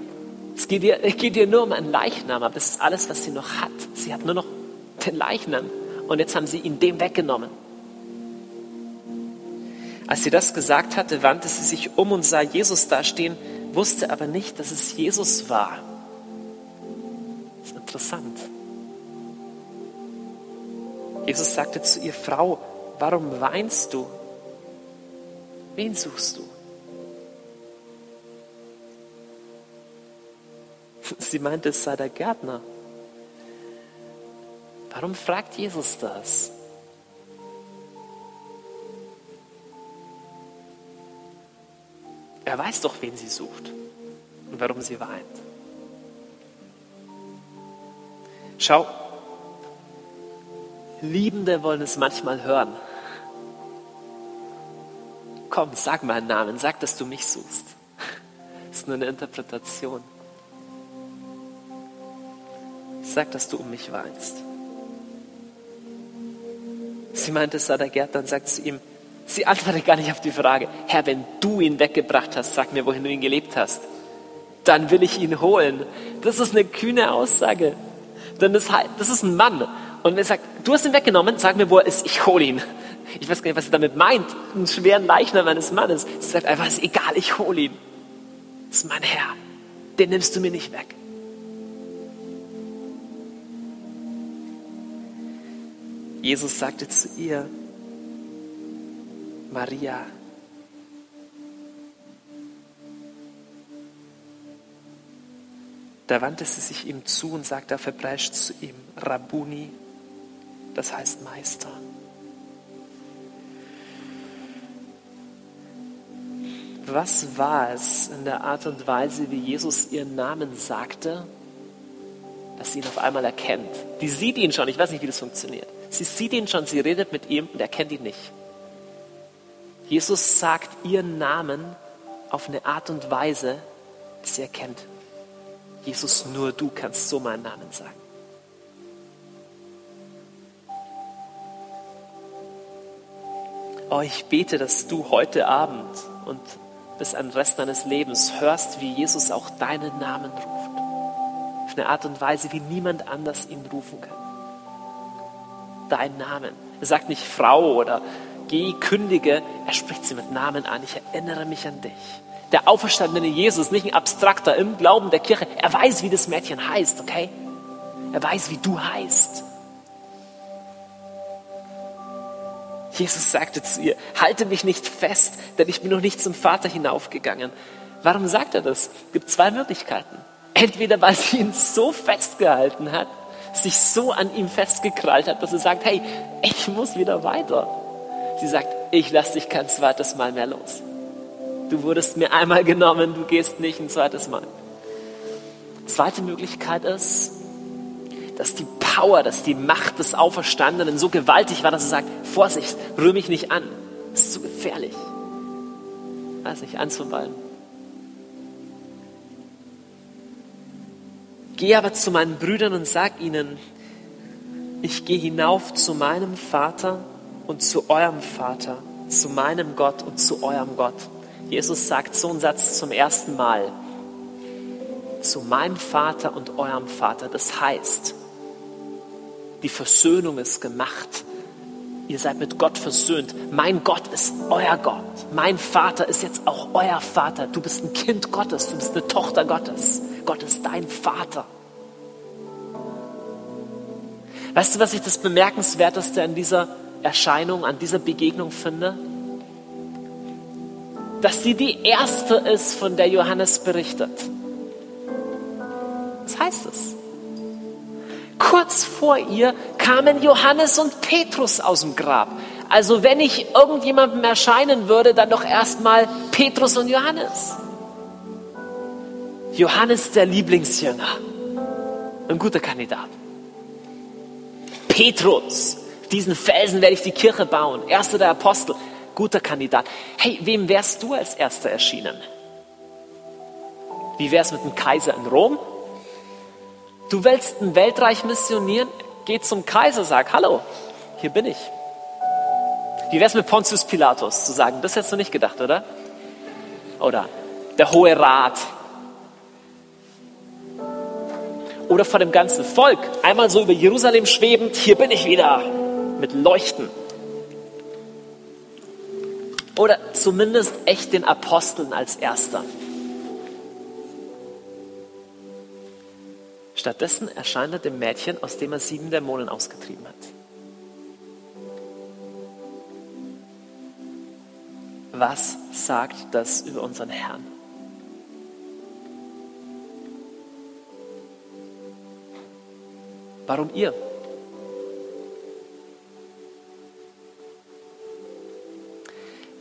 Es geht ihr, geht ihr nur um einen Leichnam, aber das ist alles, was sie noch hat. Sie hat nur noch den Leichnam und jetzt haben sie ihn dem weggenommen. Als sie das gesagt hatte, wandte sie sich um und sah Jesus dastehen, wusste aber nicht, dass es Jesus war. Das ist interessant. Jesus sagte zu ihr, Frau, warum weinst du? Wen suchst du? *laughs* Sie meinte, es sei der Gärtner. Warum fragt Jesus das? Er weiß doch, wen sie sucht und warum sie weint. Schau, Liebende wollen es manchmal hören. Komm, sag meinen Namen, sag, dass du mich suchst. Das ist nur eine Interpretation. Sag, dass du um mich weinst. Sie meinte, es sei der Gärtner und sagt zu ihm, sie antwortet gar nicht auf die Frage, Herr, wenn du ihn weggebracht hast, sag mir, wohin du ihn gelebt hast. Dann will ich ihn holen. Das ist eine kühne Aussage. Denn das, das ist ein Mann. Und er sagt, du hast ihn weggenommen, sag mir, wo er ist, ich hole ihn. Ich weiß gar nicht, was er damit meint. Einen schweren Leichnam eines Mannes. Sie sagt einfach, ist egal, ich hole ihn. Das ist mein Herr. Den nimmst du mir nicht weg. Jesus sagte zu ihr, Maria. Da wandte sie sich ihm zu und sagte auf Hebräisch zu ihm, Rabuni, das heißt Meister. Was war es in der Art und Weise, wie Jesus ihren Namen sagte, dass sie ihn auf einmal erkennt? Die sieht ihn schon, ich weiß nicht, wie das funktioniert. Sie sieht ihn schon, sie redet mit ihm und er kennt ihn nicht. Jesus sagt ihren Namen auf eine Art und Weise, die sie erkennt. Jesus, nur du kannst so meinen Namen sagen. Oh, ich bete, dass du heute Abend und bis an den Rest deines Lebens hörst, wie Jesus auch deinen Namen ruft. Auf eine Art und Weise, wie niemand anders ihn rufen kann deinen Namen. Er sagt nicht Frau oder geh, kündige. Er spricht sie mit Namen an. Ich erinnere mich an dich. Der auferstandene Jesus, nicht ein Abstrakter im Glauben der Kirche. Er weiß, wie das Mädchen heißt, okay? Er weiß, wie du heißt. Jesus sagte zu ihr, halte mich nicht fest, denn ich bin noch nicht zum Vater hinaufgegangen. Warum sagt er das? Es gibt zwei Möglichkeiten. Entweder weil sie ihn so festgehalten hat, sich so an ihm festgekrallt hat, dass sie sagt, hey, ich muss wieder weiter. Sie sagt, ich lasse dich kein zweites Mal mehr los. Du wurdest mir einmal genommen, du gehst nicht ein zweites Mal. Zweite Möglichkeit ist, dass die Power, dass die Macht des Auferstandenen so gewaltig war, dass er sagt, Vorsicht, rühr mich nicht an. Das ist zu gefährlich. weiß nicht, anzuballen. Geh aber zu meinen Brüdern und sag ihnen, ich gehe hinauf zu meinem Vater und zu eurem Vater, zu meinem Gott und zu eurem Gott. Jesus sagt so einen Satz zum ersten Mal. Zu meinem Vater und eurem Vater. Das heißt, die Versöhnung ist gemacht. Ihr seid mit Gott versöhnt. Mein Gott ist euer Gott. Mein Vater ist jetzt auch euer Vater. Du bist ein Kind Gottes. Du bist eine Tochter Gottes. Gott ist dein Vater. Weißt du, was ich das Bemerkenswerteste an dieser Erscheinung, an dieser Begegnung finde? Dass sie die erste ist, von der Johannes berichtet. Was heißt es? Kurz vor ihr kamen Johannes und Petrus aus dem Grab. Also wenn ich irgendjemandem erscheinen würde, dann doch erstmal Petrus und Johannes. Johannes der Lieblingsjünger. Ein guter Kandidat. Petrus, diesen Felsen werde ich die Kirche bauen. Erster der Apostel, guter Kandidat. Hey, wem wärst du als Erster erschienen? Wie wär's mit dem Kaiser in Rom? Du willst ein Weltreich missionieren? Geh zum Kaiser, sag, hallo, hier bin ich. Wie wär's mit Pontius Pilatus zu sagen? Das hättest du nicht gedacht, oder? Oder der Hohe Rat, oder vor dem ganzen Volk. Einmal so über Jerusalem schwebend, hier bin ich wieder mit Leuchten. Oder zumindest echt den Aposteln als erster. Stattdessen erscheint er dem Mädchen, aus dem er sieben Dämonen ausgetrieben hat. Was sagt das über unseren Herrn? Warum ihr?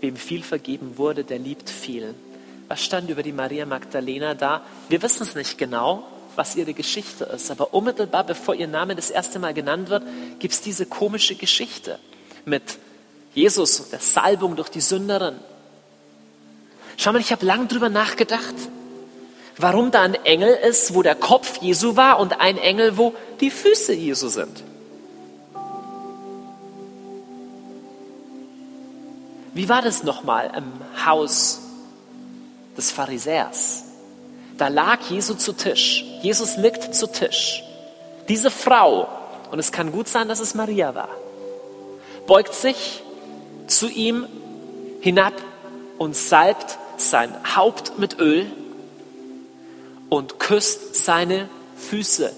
Wem viel vergeben wurde, der liebt viel. Was stand über die Maria Magdalena da? Wir wissen es nicht genau, was ihre Geschichte ist, aber unmittelbar bevor ihr Name das erste Mal genannt wird, gibt es diese komische Geschichte mit Jesus und der Salbung durch die Sünderin. Schau mal, ich habe lang drüber nachgedacht warum da ein Engel ist, wo der Kopf Jesu war und ein Engel, wo die Füße Jesu sind. Wie war das nochmal im Haus des Pharisäers? Da lag Jesu zu Tisch. Jesus liegt zu Tisch. Diese Frau, und es kann gut sein, dass es Maria war, beugt sich zu ihm hinab und salbt sein Haupt mit Öl und küsst seine Füße.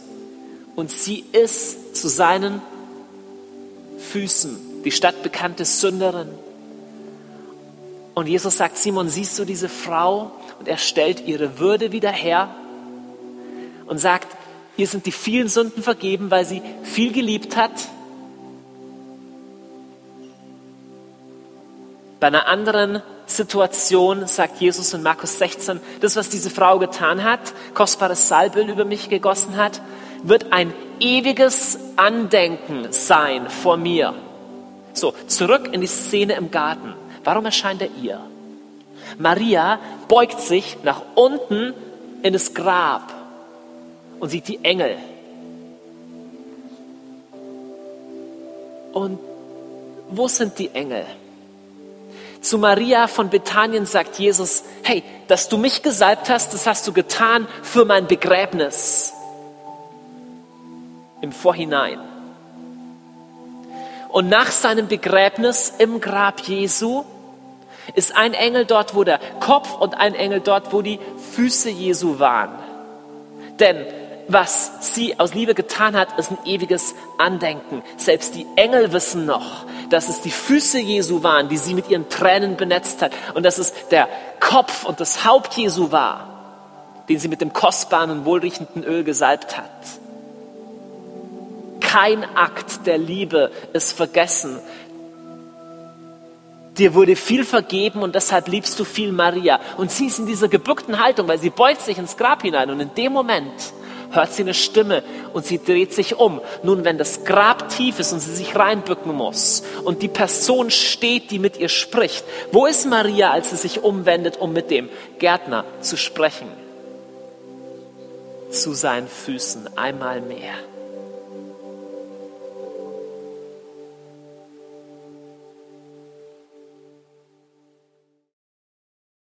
Und sie ist zu seinen Füßen die stadtbekannte Sünderin. Und Jesus sagt, Simon, siehst du diese Frau? Und er stellt ihre Würde wieder her und sagt, ihr sind die vielen Sünden vergeben, weil sie viel geliebt hat. Bei einer anderen Situation sagt Jesus in Markus 16, das, was diese Frau getan hat, kostbares Salböl über mich gegossen hat, wird ein ewiges Andenken sein vor mir. So, zurück in die Szene im Garten. Warum erscheint er ihr? Maria beugt sich nach unten in das Grab und sieht die Engel. Und wo sind die Engel? Zu Maria von Bethanien sagt Jesus, hey, dass du mich gesalbt hast, das hast du getan für mein Begräbnis. Im Vorhinein. Und nach seinem Begräbnis im Grab Jesu ist ein Engel dort, wo der Kopf und ein Engel dort, wo die Füße Jesu waren. Denn was sie aus Liebe getan hat, ist ein ewiges Andenken. Selbst die Engel wissen noch, dass es die Füße Jesu waren, die sie mit ihren Tränen benetzt hat und dass es der Kopf und das Haupt Jesu war, den sie mit dem kostbaren und wohlriechenden Öl gesalbt hat. Kein Akt der Liebe ist vergessen. Dir wurde viel vergeben und deshalb liebst du viel Maria. Und sie ist in dieser gebückten Haltung, weil sie beugt sich ins Grab hinein und in dem Moment hört sie eine Stimme und sie dreht sich um. Nun, wenn das Grab tief ist und sie sich reinbücken muss und die Person steht, die mit ihr spricht, wo ist Maria, als sie sich umwendet, um mit dem Gärtner zu sprechen? Zu seinen Füßen einmal mehr.